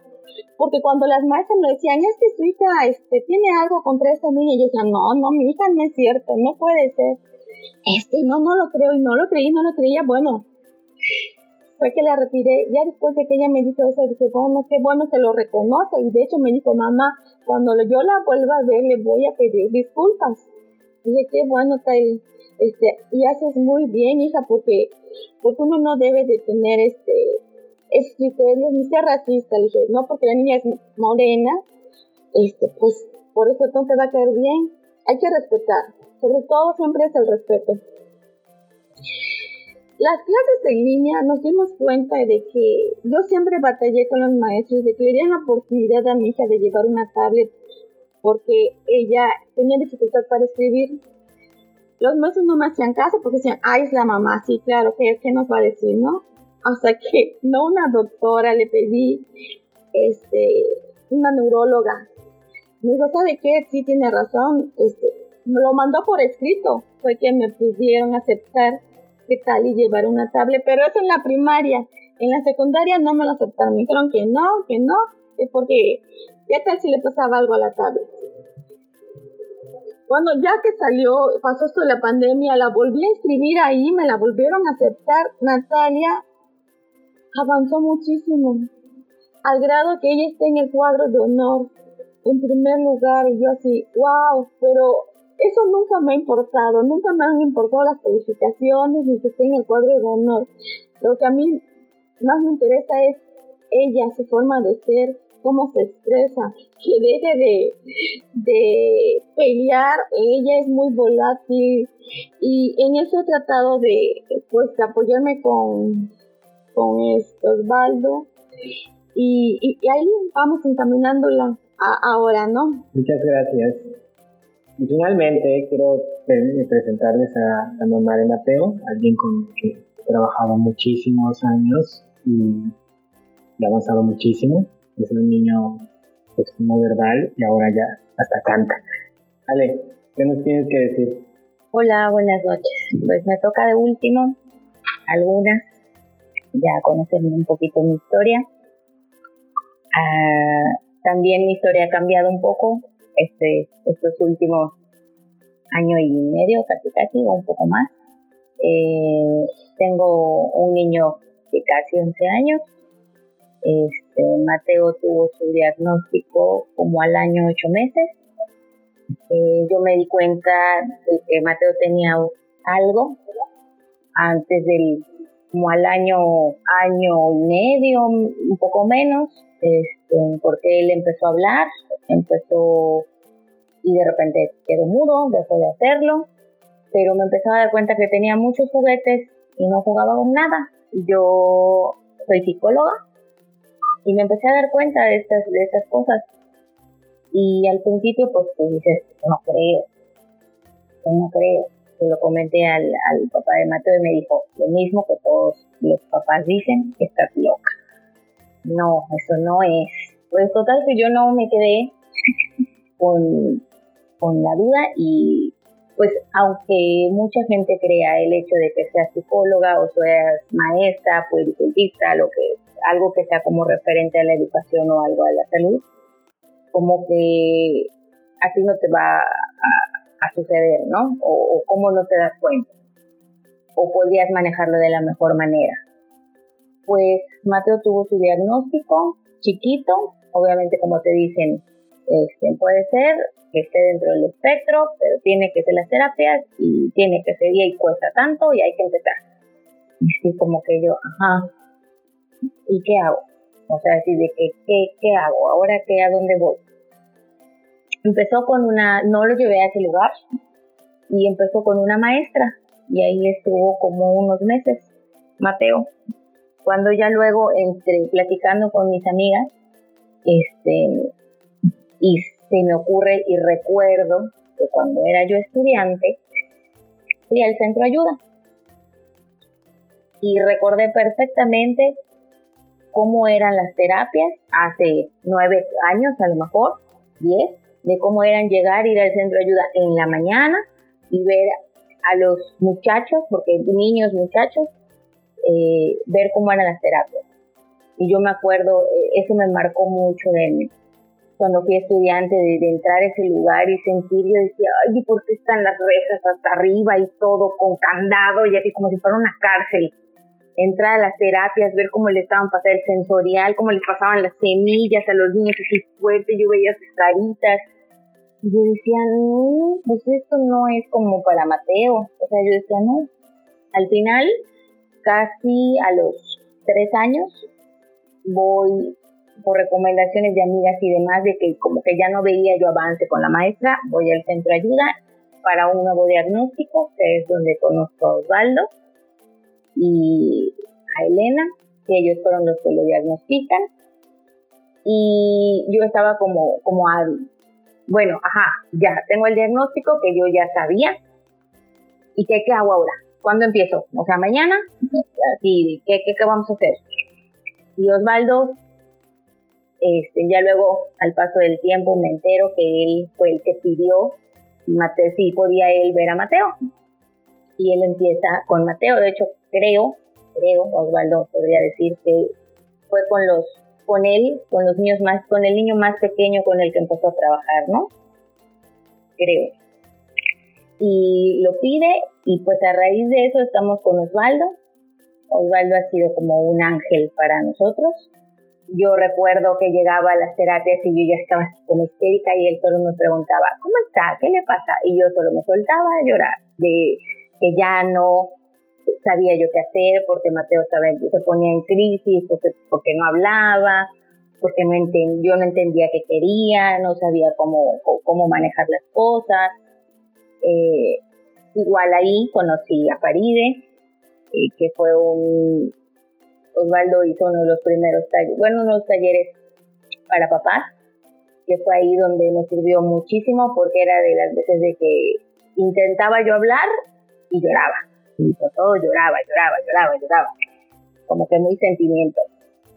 porque cuando las maestras me decían, es que su hija este, tiene algo contra esta niña, yo decía, no, no, mi hija no es cierto, no puede ser. Este, no, no lo creo y no lo creí, no lo creía, bueno, fue que la retiré. Ya después de que ella me dijo eso, dije, bueno, qué bueno que lo reconoce. Y de hecho me dijo, mamá, cuando yo la vuelva a ver, le voy a pedir disculpas. Dije, qué bueno, tal, este, y haces muy bien, hija, porque, porque uno no debe de tener este, esos criterios ni ser racista. Le dije, no, porque la niña es morena, este, pues por eso no te va a caer bien. Hay que respetar. sobre todo siempre es el respeto. Las clases en línea nos dimos cuenta de que yo siempre batallé con los maestros de que le dieran la oportunidad a mi hija de llevar una tablet porque ella tenía dificultad para escribir. Los maestros no me hacían caso porque decían, ay, es la mamá, sí, claro, ¿qué, qué nos va a decir, no? Hasta que no una doctora le pedí, este, una neuróloga. Me dijo, ¿sabe qué? Sí tiene razón, este, me lo mandó por escrito, fue que me pudieron aceptar que tal y llevar una tablet, pero eso en la primaria, en la secundaria no me lo aceptaron, me dijeron que no, que no, es porque ya tal si le pasaba algo a la tablet. Cuando ya que salió, pasó esto la pandemia, la volví a inscribir ahí, me la volvieron a aceptar. Natalia avanzó muchísimo, al grado que ella está en el cuadro de honor, en primer lugar, y yo así, wow, pero eso nunca me ha importado, nunca me han importado las calificaciones ni que esté en el cuadro de honor. Lo que a mí más me interesa es ella, su forma de ser, cómo se expresa, que deje de, pelear, ella es muy volátil y en eso he tratado de pues apoyarme con, con esto, Osvaldo y, ahí vamos encaminándola ahora, ¿no? Muchas gracias. Y finalmente quiero presentarles a la mamá Mateo, alguien con que he trabajado muchísimos años y ha avanzado muchísimo. Es un niño pues, no verbal y ahora ya hasta canta. Ale, ¿qué nos tienes que decir? Hola, buenas noches. Pues me toca de último algunas, ya conocen un poquito mi historia. Ah, también mi historia ha cambiado un poco este, estos últimos año y medio, casi casi, o un poco más. Eh, tengo un niño de casi 11 años. Este, Mateo tuvo su diagnóstico como al año 8 meses. Eh, yo me di cuenta de que Mateo tenía algo antes del como al año año y medio un poco menos este, porque él empezó a hablar empezó y de repente quedó mudo, dejó de hacerlo, pero me empezó a dar cuenta que tenía muchos juguetes y no jugaba con nada. Yo soy psicóloga y me empecé a dar cuenta de estas, de estas cosas. Y al principio, pues, pues dices, no creo, no creo. Se lo comenté al, al papá de Mateo y me dijo, lo mismo que todos los papás dicen, estás loca. No, eso no es. Pues total que yo no me quedé con, con la duda y pues aunque mucha gente crea el hecho de que seas psicóloga o seas maestra, puericultista, lo que algo que sea como referente a la educación o algo a la salud, como que así no te va a, suceder, ¿no? O, o, cómo no te das cuenta. O podrías manejarlo de la mejor manera. Pues Mateo tuvo su diagnóstico chiquito, obviamente como te dicen, este, puede ser que esté dentro del espectro, pero tiene que ser las terapias y tiene que ser y cuesta tanto y hay que empezar. Y así como que yo, ajá, ¿y qué hago? O sea, así de que, ¿qué, qué hago? ¿Ahora qué? ¿A dónde voy? Empezó con una, no lo llevé a ese lugar, y empezó con una maestra, y ahí estuvo como unos meses, Mateo. Cuando ya luego, entre platicando con mis amigas, este, y se me ocurre y recuerdo que cuando era yo estudiante, fui al centro ayuda. Y recordé perfectamente cómo eran las terapias hace nueve años, a lo mejor, diez, de cómo eran llegar, ir al centro ayuda en la mañana y ver a los muchachos, porque niños, muchachos, eh, ver cómo eran las terapias. Y yo me acuerdo, eh, eso me marcó mucho de mí cuando fui estudiante, de, entrar a ese lugar y sentir, yo decía, ay, ¿por qué están las rejas hasta arriba y todo con candado y así como si fuera una cárcel? Entrar a las terapias, ver cómo le estaban pasando el sensorial, cómo les pasaban las semillas a los niños así fuerte, yo veía sus caritas. Y yo decía, no, pues esto no es como para Mateo. O sea, yo decía, no. Al final, casi a los tres años, voy por recomendaciones de amigas y demás, de que como que ya no veía yo avance con la maestra, voy al centro de ayuda, para un nuevo diagnóstico, que es donde conozco a Osvaldo y a Elena, que ellos fueron los que lo diagnostican. Y yo estaba como, como hábil. Bueno, ajá, ya tengo el diagnóstico que yo ya sabía. ¿Y qué, qué hago ahora? ¿Cuándo empiezo? O sea, mañana. ¿Y qué, qué, qué vamos a hacer? Y Osvaldo, este, ya luego al paso del tiempo me entero que él fue el que pidió Mateo, si podía él ver a Mateo. Y él empieza con Mateo. De hecho, creo, creo, Osvaldo podría decir que fue con los, con él, con los niños más, con el niño más pequeño con el que empezó a trabajar, ¿no? Creo. Y lo pide y pues a raíz de eso estamos con Osvaldo. Osvaldo ha sido como un ángel para nosotros. Yo recuerdo que llegaba a las terapias y yo ya estaba como histérica y él solo me preguntaba, ¿cómo está? ¿Qué le pasa? Y yo solo me soltaba a llorar de que ya no sabía yo qué hacer porque Mateo se ponía en crisis, porque, porque no hablaba, porque no yo no entendía qué quería, no sabía cómo, cómo manejar las cosas. Eh, igual ahí conocí a Faride, eh, que fue un, Osvaldo hizo uno de los primeros talleres, bueno, unos talleres para papás, que fue ahí donde me sirvió muchísimo porque era de las veces de que intentaba yo hablar y lloraba. Y por todo lloraba, lloraba, lloraba, lloraba. Como que muy sentimiento.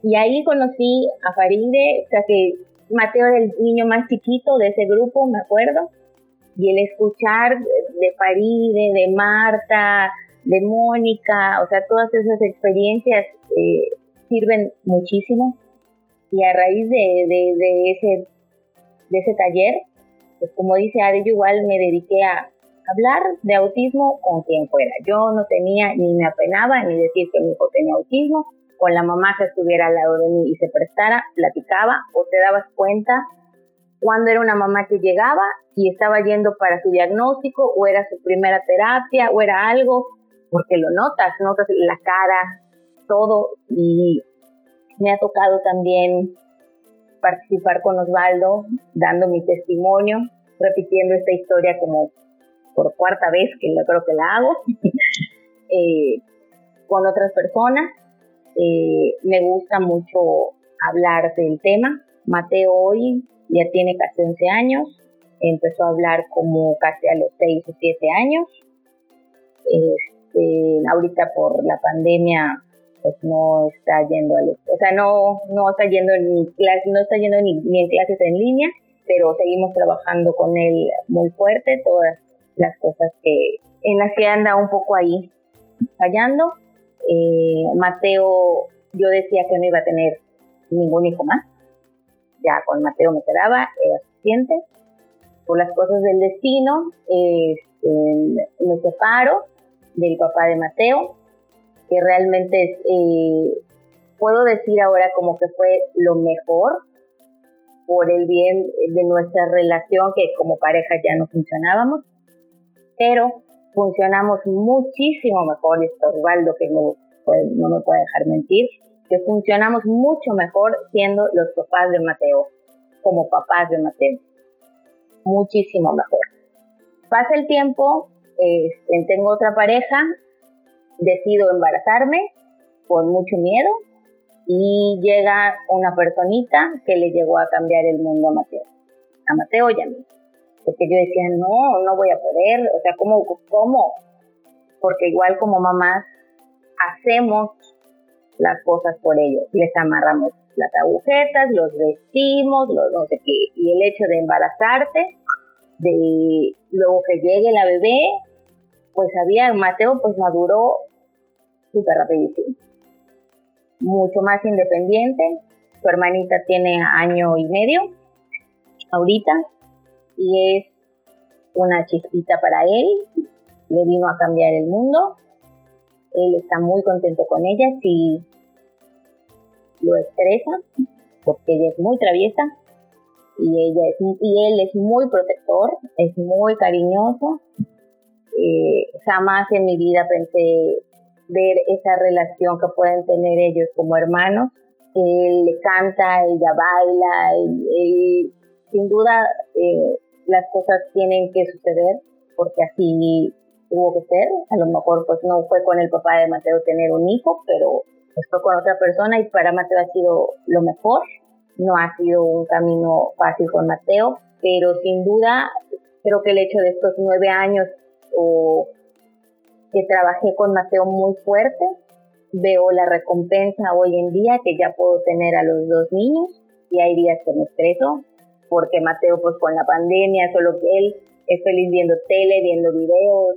Y ahí conocí a Faride, o sea que Mateo era el niño más chiquito de ese grupo, me acuerdo. Y el escuchar de Faride, de Marta, de Mónica, o sea, todas esas experiencias eh, sirven muchísimo. Y a raíz de, de, ese, de ese taller, pues como dice Adi, yo igual me dediqué a hablar de autismo con quien fuera. Yo no tenía ni me apenaba ni decir que mi hijo tenía autismo, con la mamá que estuviera al lado de mí y se prestara, platicaba o te dabas cuenta cuando era una mamá que llegaba y estaba yendo para su diagnóstico o era su primera terapia o era algo porque lo notas, notas la cara, todo, y me ha tocado también participar con Osvaldo, dando mi testimonio, repitiendo esta historia como por cuarta vez que yo creo que la hago, eh, con otras personas. Eh, me gusta mucho hablar del tema. Mateo hoy ya tiene casi 11 años, empezó a hablar como casi a los 6 o 7 años. Este, ahorita por la pandemia pues no está yendo a o sea no no está yendo ni clase, no está yendo ni, en clases en línea pero seguimos trabajando con él muy fuerte todas las cosas que en las que anda un poco ahí fallando. Eh, Mateo yo decía que no iba a tener ningún hijo más. Ya con Mateo me quedaba era suficiente. Por las cosas del destino este, me separo del papá de Mateo, que realmente eh, puedo decir ahora como que fue lo mejor por el bien de nuestra relación, que como pareja ya no funcionábamos, pero funcionamos muchísimo mejor, esto Osvaldo que no, no me puede dejar mentir, que funcionamos mucho mejor siendo los papás de Mateo, como papás de Mateo, muchísimo mejor. Pasa el tiempo, este, tengo otra pareja, decido embarazarme con mucho miedo y llega una personita que le llegó a cambiar el mundo a Mateo, a Mateo y a mí. Porque yo decía, no, no voy a poder, o sea, ¿cómo? cómo? Porque igual como mamás hacemos las cosas por ellos, les amarramos las agujetas, los vestimos, los no sé qué, y el hecho de embarazarte, de luego que llegue la bebé, pues había, Mateo pues maduró súper rapidísimo. Mucho más independiente. Su hermanita tiene año y medio ahorita y es una chispita para él. Le vino a cambiar el mundo. Él está muy contento con ella. Si lo estresa, porque ella es muy traviesa y ella es, y él es muy protector, es muy cariñoso eh, jamás en mi vida pensé ver esa relación que pueden tener ellos como hermanos. Él le canta, ella baila, sin duda eh, las cosas tienen que suceder porque así tuvo que ser. A lo mejor pues no fue con el papá de Mateo tener un hijo, pero fue con otra persona y para Mateo ha sido lo mejor. No ha sido un camino fácil con Mateo, pero sin duda creo que el hecho de estos nueve años o que trabajé con Mateo muy fuerte, veo la recompensa hoy en día que ya puedo tener a los dos niños y hay días que me estreso porque Mateo pues con la pandemia solo que él es feliz viendo tele, viendo videos,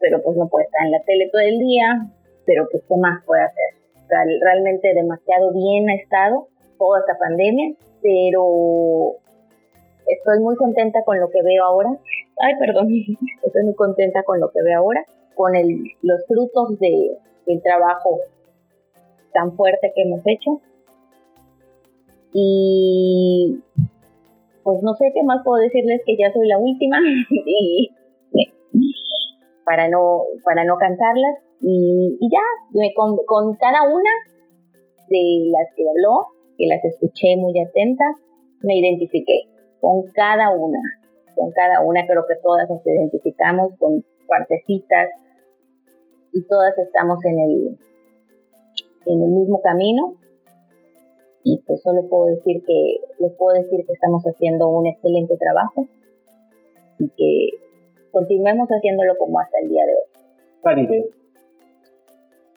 pero pues no puede estar en la tele todo el día, pero pues qué más puede hacer. realmente demasiado bien ha estado toda esta pandemia, pero estoy muy contenta con lo que veo ahora. Ay, perdón, estoy muy contenta con lo que veo ahora, con el, los frutos de, del trabajo tan fuerte que hemos hecho. Y pues no sé qué más puedo decirles que ya soy la última. Y para no para no cansarlas. Y, ya me, con, cada una de las que habló que las escuché muy atentas me identifiqué con cada una con cada una creo que todas nos identificamos con partecitas y todas estamos en el en el mismo camino y pues solo puedo decir que les puedo decir que estamos haciendo un excelente trabajo y que continuemos haciéndolo como hasta el día de hoy. Faride,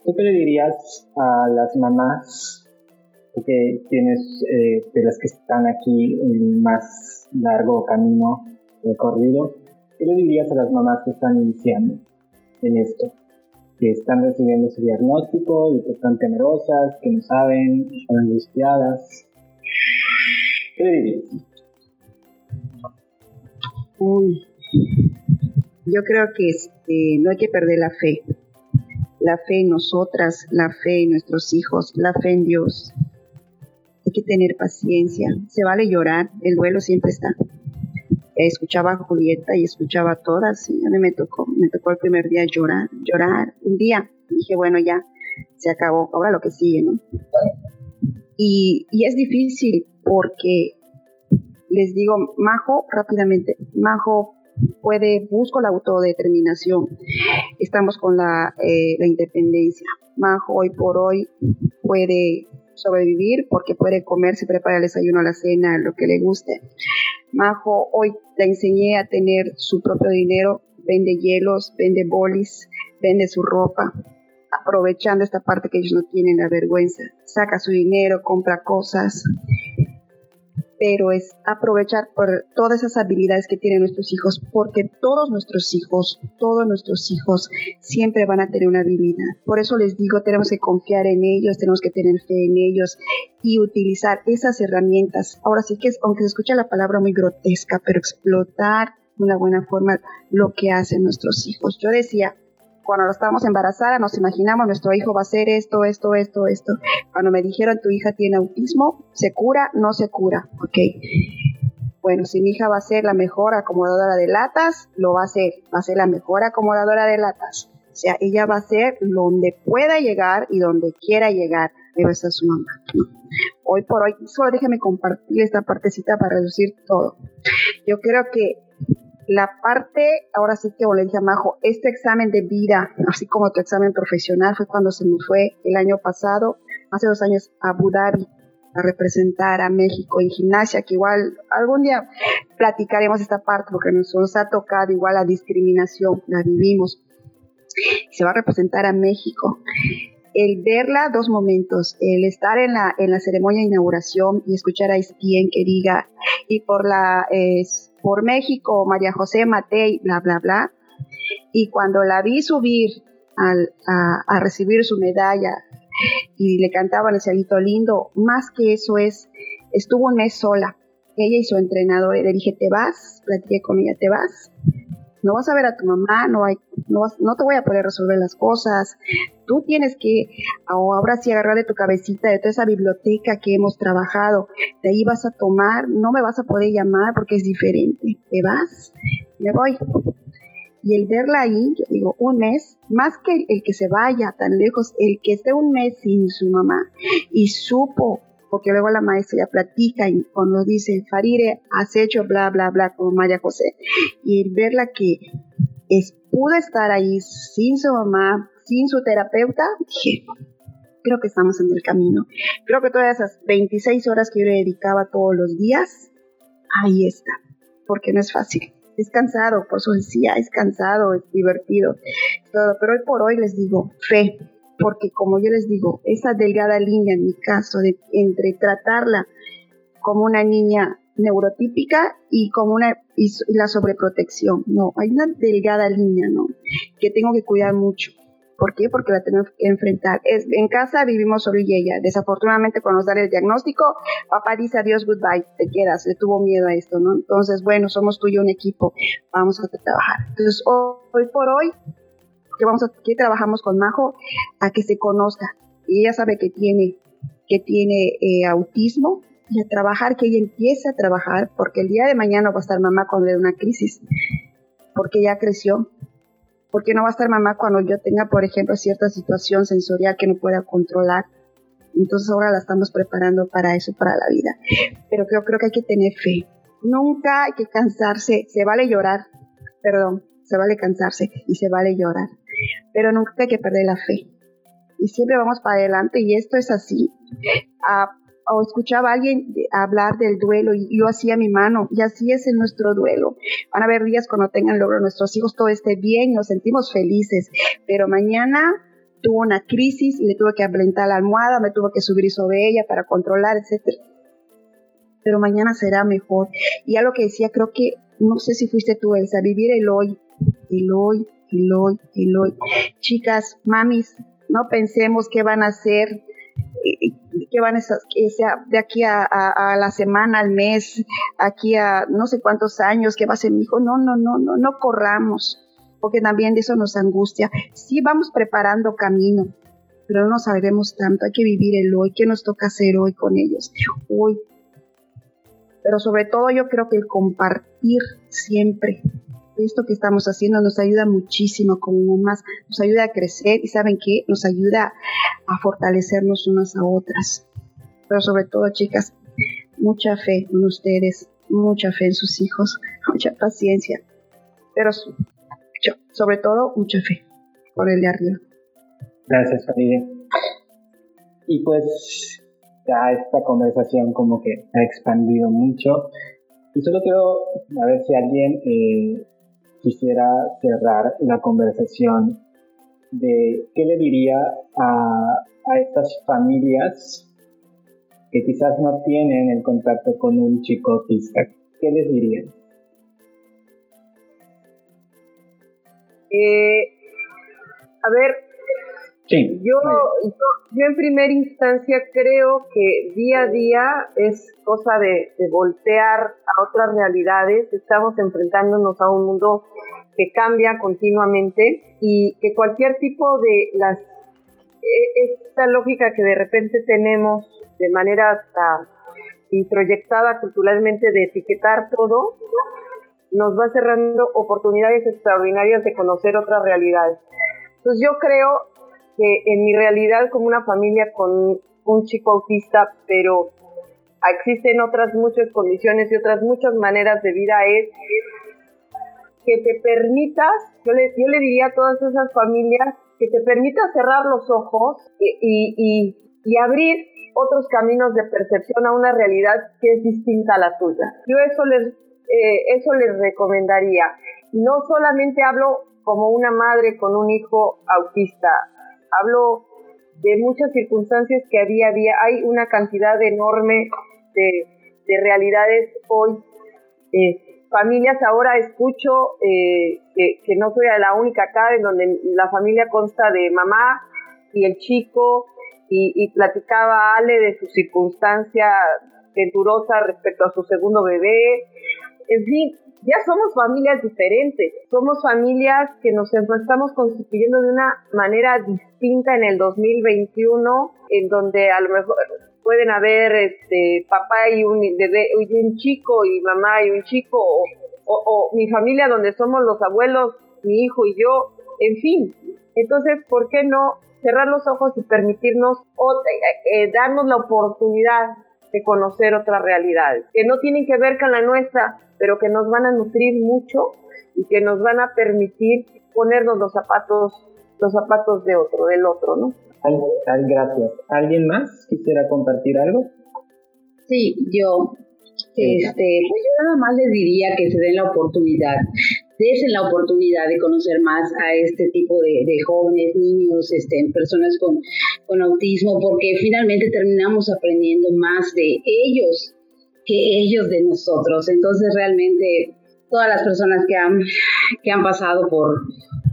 ¿tú qué le dirías a las mamás que tienes, eh, de las que están aquí el más largo camino recorrido? ¿Qué le dirías a las mamás que están iniciando en esto? que están recibiendo su diagnóstico y que están temerosas, que no saben, están angustiadas. ¿Qué le dirías? Uy, yo creo que este, no hay que perder la fe. La fe en nosotras, la fe en nuestros hijos, la fe en Dios. Hay que tener paciencia. Se vale llorar, el duelo siempre está escuchaba Julieta y escuchaba todas y a mí me tocó, me tocó el primer día llorar, llorar, un día, dije, bueno, ya, se acabó, ahora lo que sigue, ¿no? Y, y es difícil porque les digo, Majo, rápidamente, Majo puede, busco la autodeterminación, estamos con la, eh, la independencia, Majo hoy por hoy puede sobrevivir porque puede comer, se prepara el desayuno, la cena, lo que le guste. Majo hoy la enseñé a tener su propio dinero, vende hielos, vende bolis, vende su ropa, aprovechando esta parte que ellos no tienen la vergüenza. Saca su dinero, compra cosas, pero es aprovechar por todas esas habilidades que tienen nuestros hijos, porque todos nuestros hijos, todos nuestros hijos siempre van a tener una habilidad. Por eso les digo, tenemos que confiar en ellos, tenemos que tener fe en ellos y utilizar esas herramientas. Ahora sí que, es, aunque se escucha la palabra muy grotesca, pero explotar de una buena forma lo que hacen nuestros hijos. Yo decía, cuando estábamos embarazadas nos imaginamos nuestro hijo va a hacer esto, esto, esto, esto. Cuando me dijeron tu hija tiene autismo, ¿se cura? No se cura, ¿ok? Bueno, si mi hija va a ser la mejor acomodadora de latas, lo va a hacer, va a ser la mejor acomodadora de latas. O sea, ella va a ser donde pueda llegar y donde quiera llegar. Ahí va a estar su mamá. Hoy por hoy, solo déjeme compartir esta partecita para reducir todo. Yo creo que la parte, ahora sí que, a Majo, este examen de vida, así como tu examen profesional, fue cuando se me fue el año pasado, hace dos años, a Abu Dhabi, a representar a México en gimnasia, que igual algún día platicaremos esta parte, porque nos ha tocado igual la discriminación, la vivimos. Se va a representar a México el verla dos momentos, el estar en la, en la ceremonia de inauguración y escuchar a Espien que diga, y por la por México, María José Matei, bla, bla, bla. Y cuando la vi subir al, a, recibir su medalla y le cantaban el cielito lindo, más que eso es, estuvo un mes sola. Ella y su entrenador, le dije, ¿te vas? Platiqué con ella, ¿te vas? No vas a ver a tu mamá, no, hay, no, no te voy a poder resolver las cosas. Tú tienes que ahora sí agarrar tu cabecita, de toda esa biblioteca que hemos trabajado. De ahí vas a tomar, no me vas a poder llamar porque es diferente. ¿Te vas? Me voy. Y el verla ahí, yo digo, un mes, más que el que se vaya tan lejos, el que esté un mes sin su mamá y supo porque luego la maestra ya platica y cuando dice, Farire, has hecho bla, bla, bla, como María José, y verla que pudo estar ahí sin su mamá, sin su terapeuta, dije, creo que estamos en el camino. Creo que todas esas 26 horas que yo le dedicaba todos los días, ahí está, porque no es fácil. Es cansado, por eso decía, es cansado, es divertido, todo. Pero hoy por hoy les digo, fe, porque como yo les digo, esa delgada línea en mi caso de entre tratarla como una niña neurotípica y como una y la sobreprotección, no, hay una delgada línea, ¿no? Que tengo que cuidar mucho. ¿Por qué? Porque la tenemos que enfrentar. En casa vivimos y ella. Desafortunadamente, cuando nos dan el diagnóstico, papá dice adiós, goodbye, te quedas. Le tuvo miedo a esto, ¿no? Entonces, bueno, somos tú y yo un equipo. Vamos a trabajar. Entonces, hoy por hoy, que vamos que trabajamos con Majo, a que se conozca. Y ella sabe que tiene, que tiene eh, autismo y a trabajar, que ella empiece a trabajar, porque el día de mañana va a estar mamá cuando le una crisis, porque ya creció, porque no va a estar mamá cuando yo tenga, por ejemplo, cierta situación sensorial que no pueda controlar. Entonces ahora la estamos preparando para eso, para la vida. Pero yo creo que hay que tener fe. Nunca hay que cansarse. Se vale llorar, perdón, se vale cansarse y se vale llorar. Pero nunca hay que perder la fe. Y siempre vamos para adelante y esto es así. O escuchaba a alguien hablar del duelo y yo hacía mi mano y así es en nuestro duelo. Van a haber días cuando tengan logro nuestros hijos, todo esté bien, nos sentimos felices, pero mañana tuvo una crisis y le tuve que ablentar la almohada, me tuve que subir sobre ella para controlar, etcétera. Pero mañana será mejor. Y a lo que decía, creo que, no sé si fuiste tú, Elsa, vivir el hoy, el hoy, el hoy, el hoy. Chicas, mamis, no pensemos qué van a hacer que van a sea de aquí a, la semana, al mes, aquí a no sé cuántos años, que va a ser mi hijo. No, no, no, no, no corramos, porque también eso nos angustia. Sí vamos preparando camino, pero no sabemos tanto. Hay que vivir el hoy, qué nos toca hacer hoy con ellos. Hoy. Pero sobre todo yo creo que el compartir siempre, esto que estamos haciendo nos ayuda muchísimo como mamás, nos ayuda a crecer y saben qué, nos ayuda a fortalecernos unas a otras. Pero sobre todo, chicas, mucha fe en ustedes, mucha fe en sus hijos, mucha paciencia, pero sobre todo mucha fe por el de arriba. Gracias, familia. Y pues ya esta conversación como que ha expandido mucho. Y solo quiero a ver si alguien eh, quisiera cerrar la conversación de qué le diría a, a estas familias que quizás no tienen el contacto con un chico autista. ¿Qué les diría? Eh, a ver, sí, yo, yo, yo, en primera instancia creo que día a día es cosa de, de voltear a otras realidades. Estamos enfrentándonos a un mundo que cambia continuamente y que cualquier tipo de las e, esta lógica que de repente tenemos de manera hasta introyectada culturalmente de etiquetar todo nos va cerrando oportunidades extraordinarias de conocer otras realidades. Entonces yo creo que en mi realidad como una familia con un chico autista, pero existen otras muchas condiciones y otras muchas maneras de vida es que te permitas, yo le, diría a todas esas familias, que te permitas cerrar los ojos y, y, abrir otros caminos de percepción a una realidad que es distinta a la tuya. Yo eso les, eh, eso les recomendaría. No solamente hablo como una madre con un hijo autista, hablo de muchas circunstancias que a día a día hay una cantidad enorme de, de realidades hoy eh, familias ahora escucho eh, que, no soy la única acá, en donde la familia consta de mamá y el chico, y, platicaba Ale de su circunstancia venturosa respecto a su segundo bebé. En fin, ya somos familias diferentes, somos familias que nos estamos constituyendo de una manera distinta en el 2021, en donde a lo mejor pueden haber este, papá y un bebé, un chico y mamá y un chico, o, o, mi familia donde somos los abuelos, mi hijo y yo, en fin. Entonces, ¿por qué no cerrar los ojos y permitirnos o, eh, eh, darnos la oportunidad de conocer otras realidades, que no tienen que ver con la nuestra, pero que nos van a nutrir mucho y que nos van a permitir ponernos los zapatos, los zapatos de otro, del otro, ¿no? Ay, gracias. ¿Alguien más quisiera compartir algo? Sí, yo. Este, pues yo nada más les diría que se den la oportunidad, desen la oportunidad de conocer más a este tipo de, de jóvenes, niños, este, personas con, con autismo, porque finalmente terminamos aprendiendo más de ellos que ellos de nosotros. Entonces realmente todas las personas que han, que han pasado por,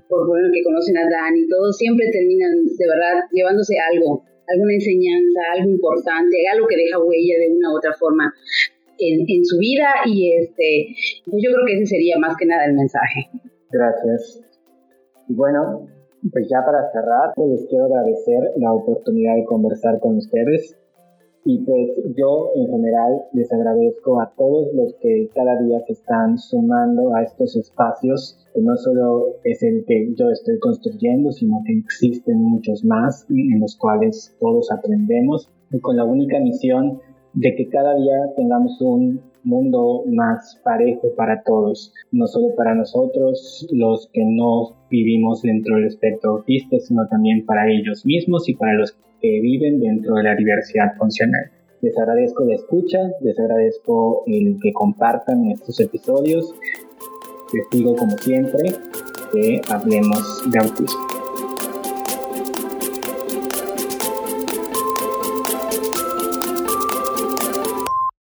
por bueno, que conocen a Dan y todo, siempre terminan de verdad llevándose algo, alguna enseñanza, algo importante, algo que deja huella de una u otra forma en, en su vida y este, pues yo creo que ese sería más que nada el mensaje. Gracias. Y bueno, pues ya para cerrar, pues les quiero agradecer la oportunidad de conversar con ustedes. Y pues yo en general les agradezco a todos los que cada día se están sumando a estos espacios, que no solo es el que yo estoy construyendo, sino que existen muchos más en los cuales todos aprendemos y con la única misión de que cada día tengamos un mundo más parejo para todos, no solo para nosotros, los que no vivimos dentro del espectro autista, sino también para ellos mismos y para los que viven dentro de la diversidad funcional. Les agradezco la escucha, les agradezco el que compartan estos episodios. Les digo como siempre que hablemos de autismo.